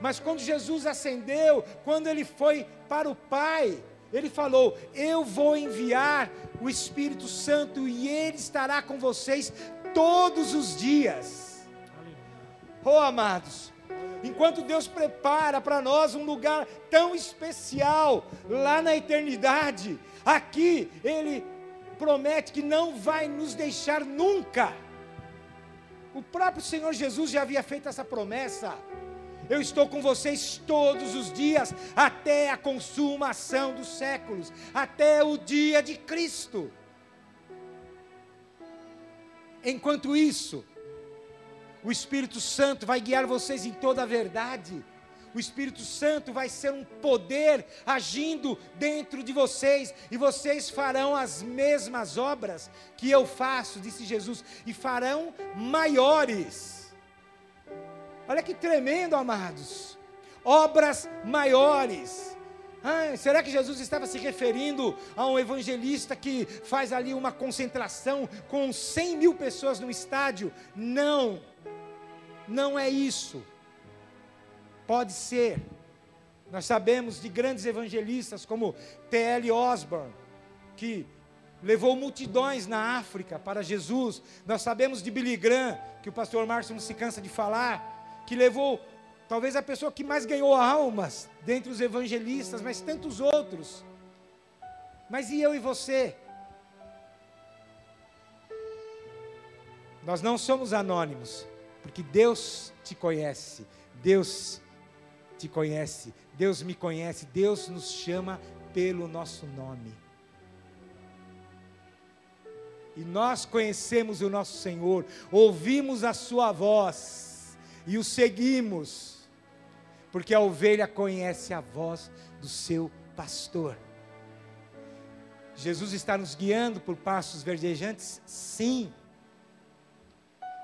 Mas quando Jesus ascendeu, quando ele foi para o Pai, ele falou: Eu vou enviar o Espírito Santo e ele estará com vocês todos os dias. Oh, amados, enquanto Deus prepara para nós um lugar tão especial lá na eternidade, aqui Ele promete que não vai nos deixar nunca. O próprio Senhor Jesus já havia feito essa promessa. Eu estou com vocês todos os dias, até a consumação dos séculos, até o dia de Cristo. Enquanto isso, o Espírito Santo vai guiar vocês em toda a verdade o Espírito Santo vai ser um poder agindo dentro de vocês, e vocês farão as mesmas obras que eu faço, disse Jesus, e farão maiores. Olha que tremendo, amados. Obras maiores. Será que Jesus estava se referindo a um evangelista que faz ali uma concentração com 100 mil pessoas no estádio? Não, não é isso. Pode ser. Nós sabemos de grandes evangelistas como T.L. Osborne, que levou multidões na África para Jesus. Nós sabemos de Billy Graham, que o pastor Márcio não se cansa de falar, que levou talvez a pessoa que mais ganhou almas dentre os evangelistas, mas tantos outros. Mas e eu e você? Nós não somos anônimos, porque Deus te conhece, Deus te conhece, Deus me conhece, Deus nos chama pelo nosso nome. E nós conhecemos o nosso Senhor, ouvimos a Sua voz e o seguimos, porque a ovelha conhece a voz do seu pastor. Jesus está nos guiando por passos verdejantes? Sim.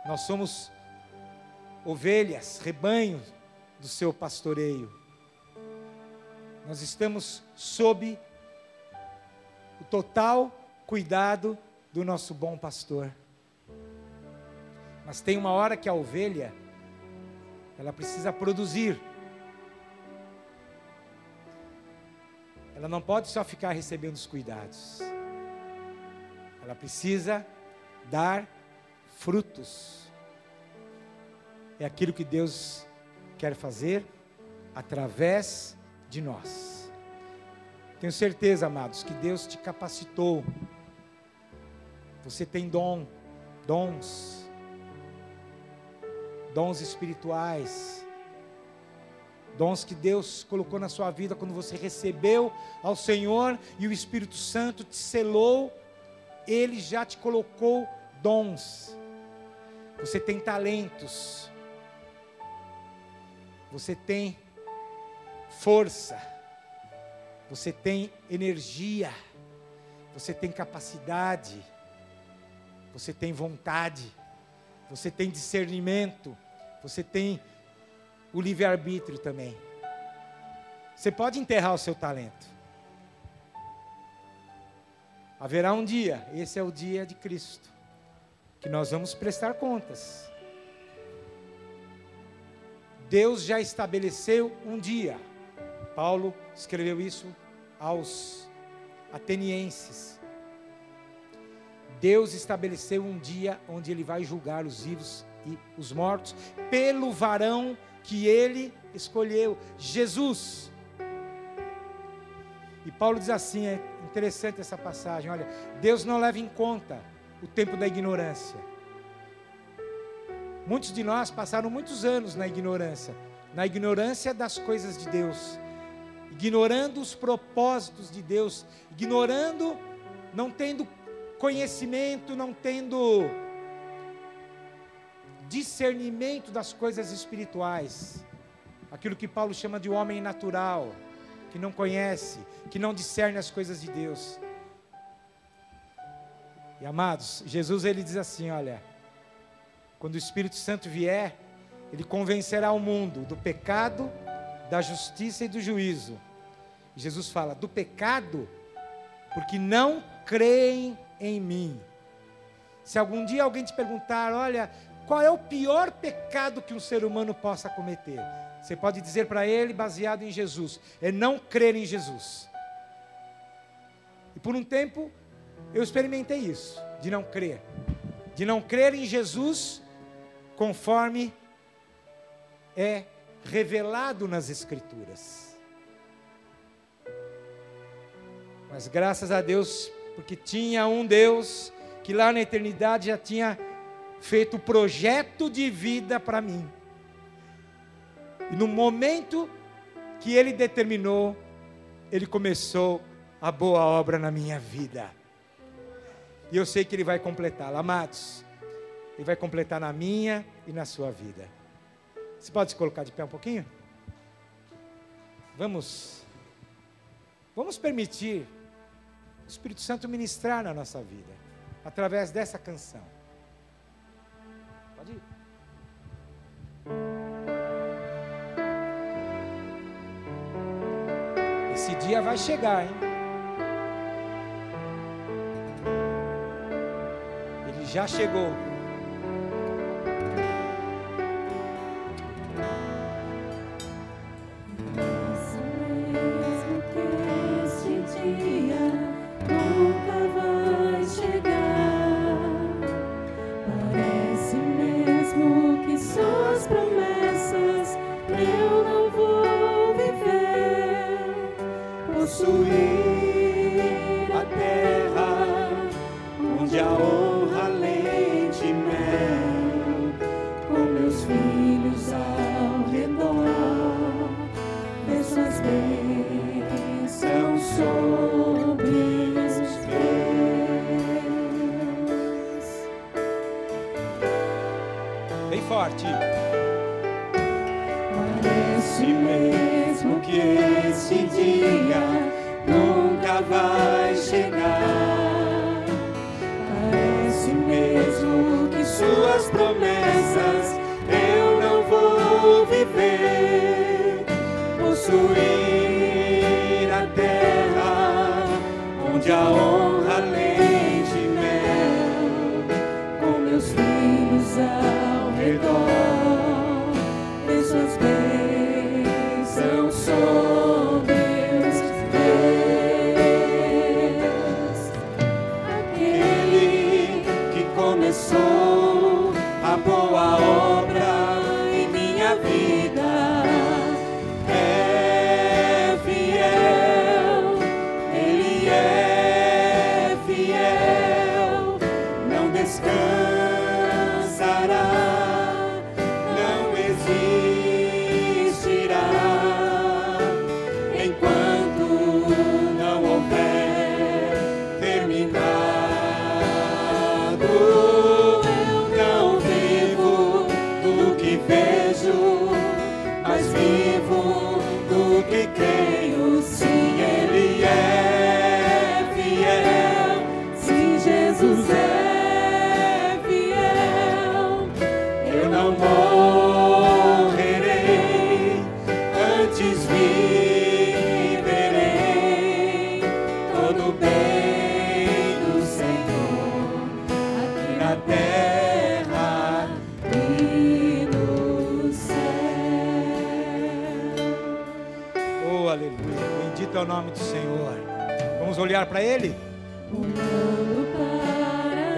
Nós somos ovelhas, rebanhos do seu pastoreio. Nós estamos sob o total cuidado do nosso bom pastor. Mas tem uma hora que a ovelha ela precisa produzir. Ela não pode só ficar recebendo os cuidados. Ela precisa dar frutos. É aquilo que Deus quer fazer através de nós. Tenho certeza, amados, que Deus te capacitou. Você tem dom, dons, dons espirituais, dons que Deus colocou na sua vida quando você recebeu ao Senhor e o Espírito Santo te selou, ele já te colocou dons. Você tem talentos, você tem força, você tem energia, você tem capacidade, você tem vontade, você tem discernimento, você tem o livre-arbítrio também. Você pode enterrar o seu talento. Haverá um dia, esse é o dia de Cristo, que nós vamos prestar contas. Deus já estabeleceu um dia. Paulo escreveu isso aos atenienses. Deus estabeleceu um dia onde ele vai julgar os vivos e os mortos pelo varão que ele escolheu, Jesus. E Paulo diz assim, é interessante essa passagem, olha, Deus não leva em conta o tempo da ignorância. Muitos de nós passaram muitos anos na ignorância, na ignorância das coisas de Deus, ignorando os propósitos de Deus, ignorando, não tendo conhecimento, não tendo discernimento das coisas espirituais, aquilo que Paulo chama de homem natural, que não conhece, que não discerne as coisas de Deus. E amados, Jesus ele diz assim: olha, quando o Espírito Santo vier, ele convencerá o mundo do pecado, da justiça e do juízo. Jesus fala: do pecado, porque não creem em mim. Se algum dia alguém te perguntar, olha, qual é o pior pecado que um ser humano possa cometer? Você pode dizer para ele, baseado em Jesus, é não crer em Jesus. E por um tempo, eu experimentei isso, de não crer. De não crer em Jesus conforme é revelado nas Escrituras. Mas graças a Deus, porque tinha um Deus que lá na eternidade já tinha feito o projeto de vida para mim. E no momento que ele determinou, ele começou a boa obra na minha vida. E eu sei que ele vai completá-la, amados. Ele vai completar na minha e na sua vida. Você pode se colocar de pé um pouquinho? Vamos Vamos permitir o Espírito Santo ministrar na nossa vida através dessa canção. Pode ir. Esse dia vai chegar, hein? Ele já chegou.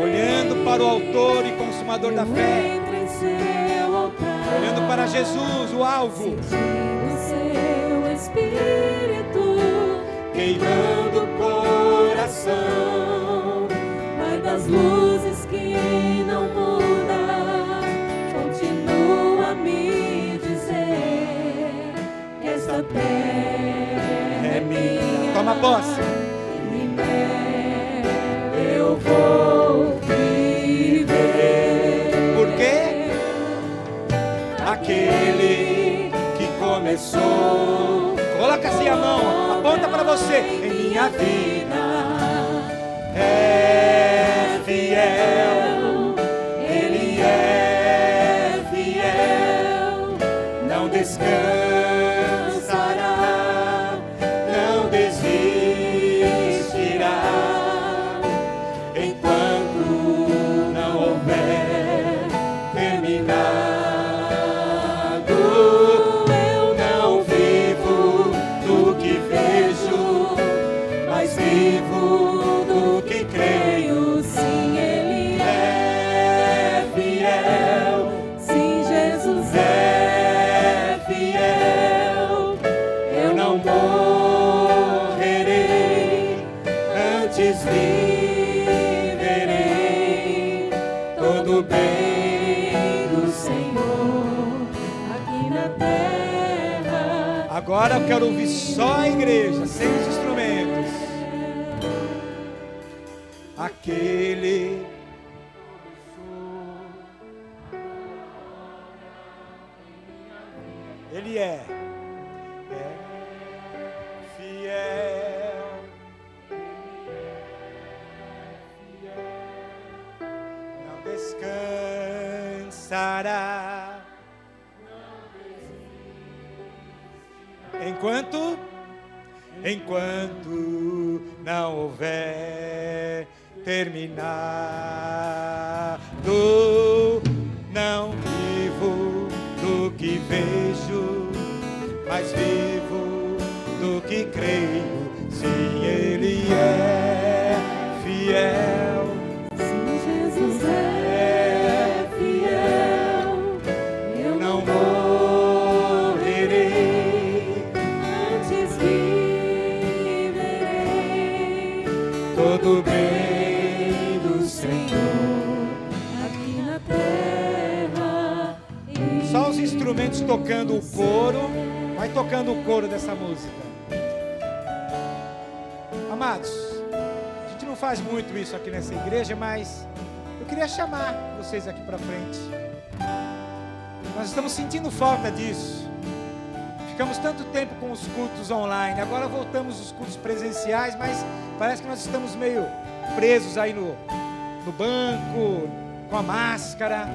Olhando para o Autor e Consumador da fé. Olhando para Jesus, o alvo. Sentindo seu espírito Queimando o coração. Pai das luzes é minha. Toma posse. Eu vou viver. Por quê? Aquele que começou. Coloca assim a mão, aponta para você. Em minha vida é fiel. Quero ouvir só a igreja, sem os instrumentos. Aquele. Ele é. É fiel. Não descansará. Enquanto enquanto não houver terminado, não vivo do que vejo, mas vivo do que creio. Sim, Ele é fiel. Tocando o coro. Vai tocando o coro dessa música. Amados, a gente não faz muito isso aqui nessa igreja, mas eu queria chamar vocês aqui para frente. Nós estamos sentindo falta disso. Ficamos tanto tempo com os cultos online, agora voltamos os cultos presenciais, mas parece que nós estamos meio presos aí no, no banco, com a máscara.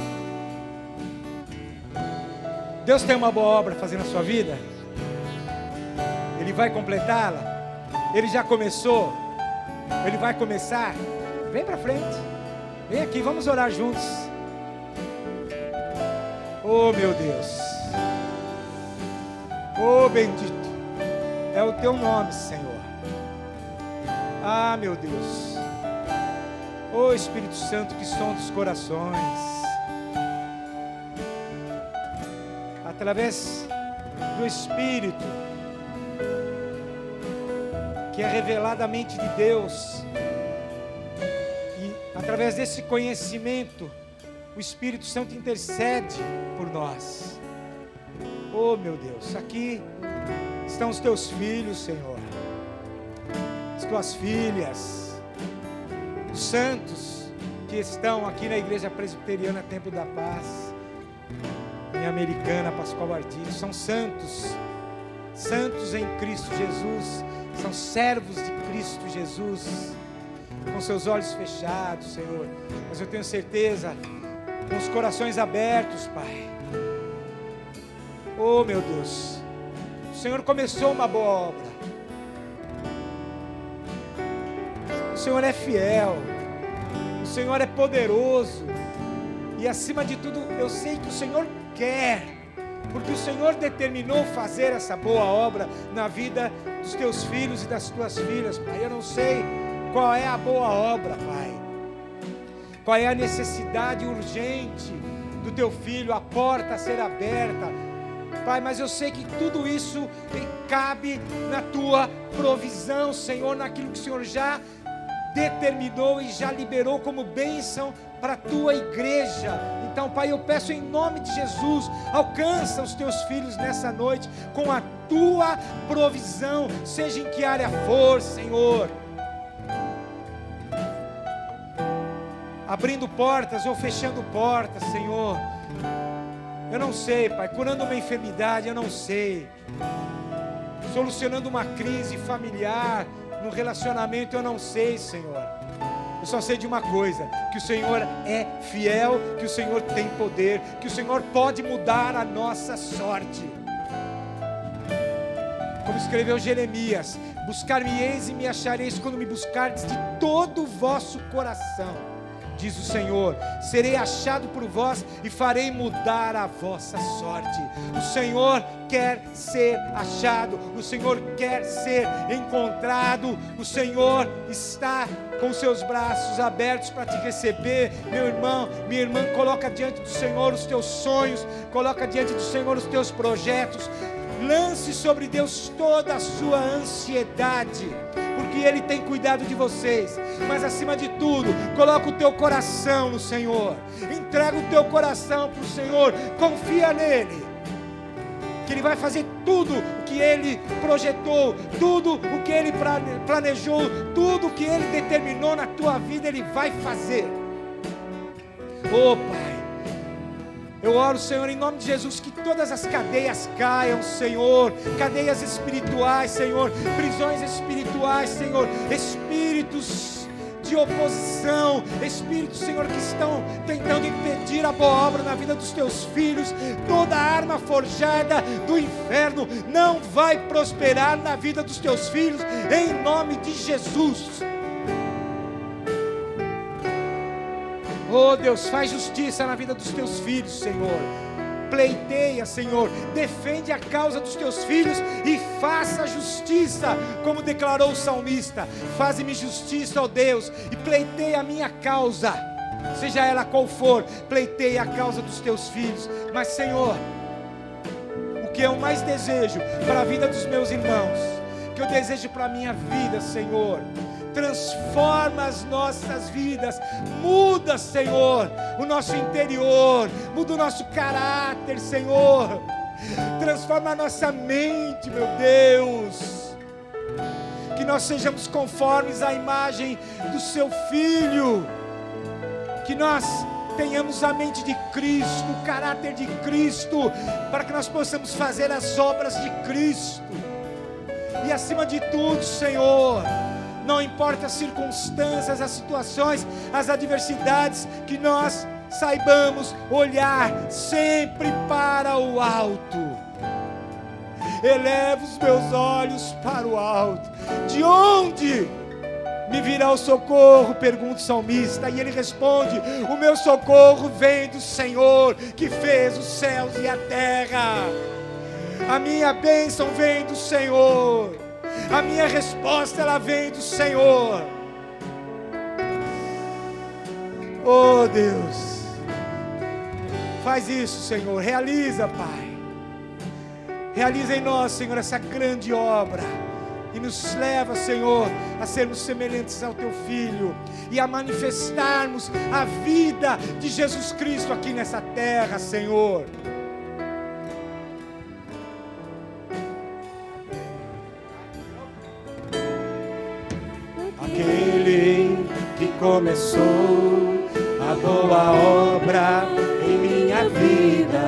Deus tem uma boa obra fazendo na sua vida. Ele vai completá-la. Ele já começou. Ele vai começar. Vem para frente. Vem aqui, vamos orar juntos. Oh, meu Deus. Oh, bendito. É o teu nome, Senhor. Ah, meu Deus. Oh, Espírito Santo que sonda os corações. Através do Espírito, que é revelada a mente de Deus, e através desse conhecimento, o Espírito Santo intercede por nós. Oh meu Deus, aqui estão os teus filhos, Senhor, as tuas filhas, os santos que estão aqui na Igreja Presbiteriana Templo da Paz Americana, Pascoal Artigo, são santos, santos em Cristo Jesus, são servos de Cristo Jesus, com seus olhos fechados, Senhor, mas eu tenho certeza, com os corações abertos, Pai. Oh, meu Deus, o Senhor começou uma boa obra, o Senhor é fiel, o Senhor é poderoso, e acima de tudo, eu sei que o Senhor quer, porque o Senhor determinou fazer essa boa obra na vida dos teus filhos e das tuas filhas, Pai. Eu não sei qual é a boa obra, Pai. Qual é a necessidade urgente do teu filho, a porta a ser aberta. Pai, mas eu sei que tudo isso cabe na tua provisão, Senhor, naquilo que o Senhor já determinou e já liberou como bênção para a tua igreja. Então, Pai, eu peço em nome de Jesus, alcança os teus filhos nessa noite com a tua provisão, seja em que área for, Senhor. Abrindo portas ou fechando portas, Senhor. Eu não sei, Pai, curando uma enfermidade, eu não sei. Solucionando uma crise familiar, no relacionamento, eu não sei, Senhor. Eu só sei de uma coisa: que o Senhor é fiel, que o Senhor tem poder, que o Senhor pode mudar a nossa sorte. Como escreveu Jeremias: Buscar-me-eis e me achareis quando me buscardes de todo o vosso coração diz o Senhor: serei achado por vós e farei mudar a vossa sorte. O Senhor quer ser achado, o Senhor quer ser encontrado, o Senhor está com seus braços abertos para te receber, meu irmão, minha irmã, coloca diante do Senhor os teus sonhos, coloca diante do Senhor os teus projetos, lance sobre Deus toda a sua ansiedade porque Ele tem cuidado de vocês. Mas acima de tudo, coloca o teu coração no Senhor. Entrega o teu coração para o Senhor. Confia nele. Que Ele vai fazer tudo o que Ele projetou, tudo o que Ele planejou, tudo o que Ele determinou na tua vida, Ele vai fazer. Pai. Eu oro, Senhor, em nome de Jesus, que todas as cadeias caiam, Senhor, cadeias espirituais, Senhor, prisões espirituais, Senhor, espíritos de oposição, espíritos, Senhor, que estão tentando impedir a boa obra na vida dos teus filhos, toda arma forjada do inferno não vai prosperar na vida dos teus filhos, em nome de Jesus. Oh Deus, faz justiça na vida dos teus filhos, Senhor. Pleiteia, Senhor, defende a causa dos teus filhos e faça justiça, como declarou o salmista. Faze-me justiça, ó Deus, e pleiteia a minha causa, seja ela qual for, pleiteia a causa dos teus filhos. Mas, Senhor, o que eu mais desejo para a vida dos meus irmãos, que eu desejo para a minha vida, Senhor, transforma as nossas vidas, muda, Senhor, o nosso interior, muda o nosso caráter, Senhor, transforma a nossa mente, meu Deus, que nós sejamos conformes à imagem do Seu Filho, que nós tenhamos a mente de Cristo, o caráter de Cristo, para que nós possamos fazer as obras de Cristo. E acima de tudo, Senhor, não importa as circunstâncias, as situações, as adversidades, que nós saibamos olhar sempre para o alto. Elevo os meus olhos para o alto. De onde me virá o socorro? Pergunta o salmista. E ele responde: O meu socorro vem do Senhor que fez os céus e a terra. A minha bênção vem do Senhor. A minha resposta ela vem do Senhor. Oh Deus, faz isso, Senhor. Realiza, Pai. Realiza em nós, Senhor, essa grande obra. E nos leva, Senhor, a sermos semelhantes ao Teu Filho e a manifestarmos a vida de Jesus Cristo aqui nessa terra, Senhor. Começou a boa obra em minha vida.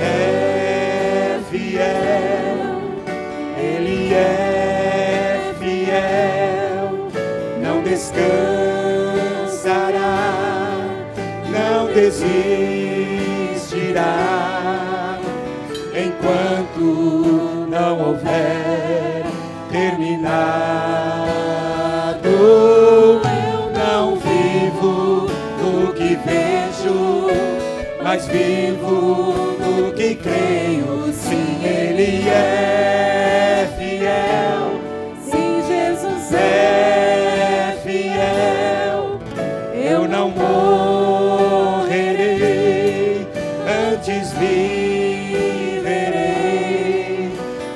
É fiel, Ele é fiel, não descansará, não desistirá enquanto não houver terminado. Mais vivo do que creio. Sim, Ele é fiel. Sim, Jesus é fiel. Eu não morrerei. montes viverei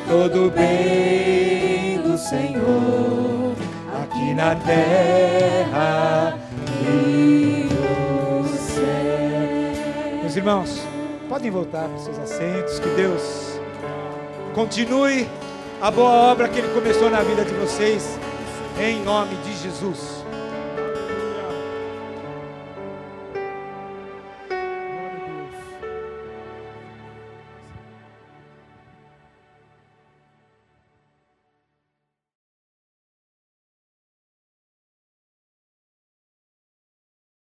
todo bem do Senhor aqui na terra irmãos, podem voltar para os seus assentos, que Deus continue a boa obra que Ele começou na vida de vocês, em nome de Jesus.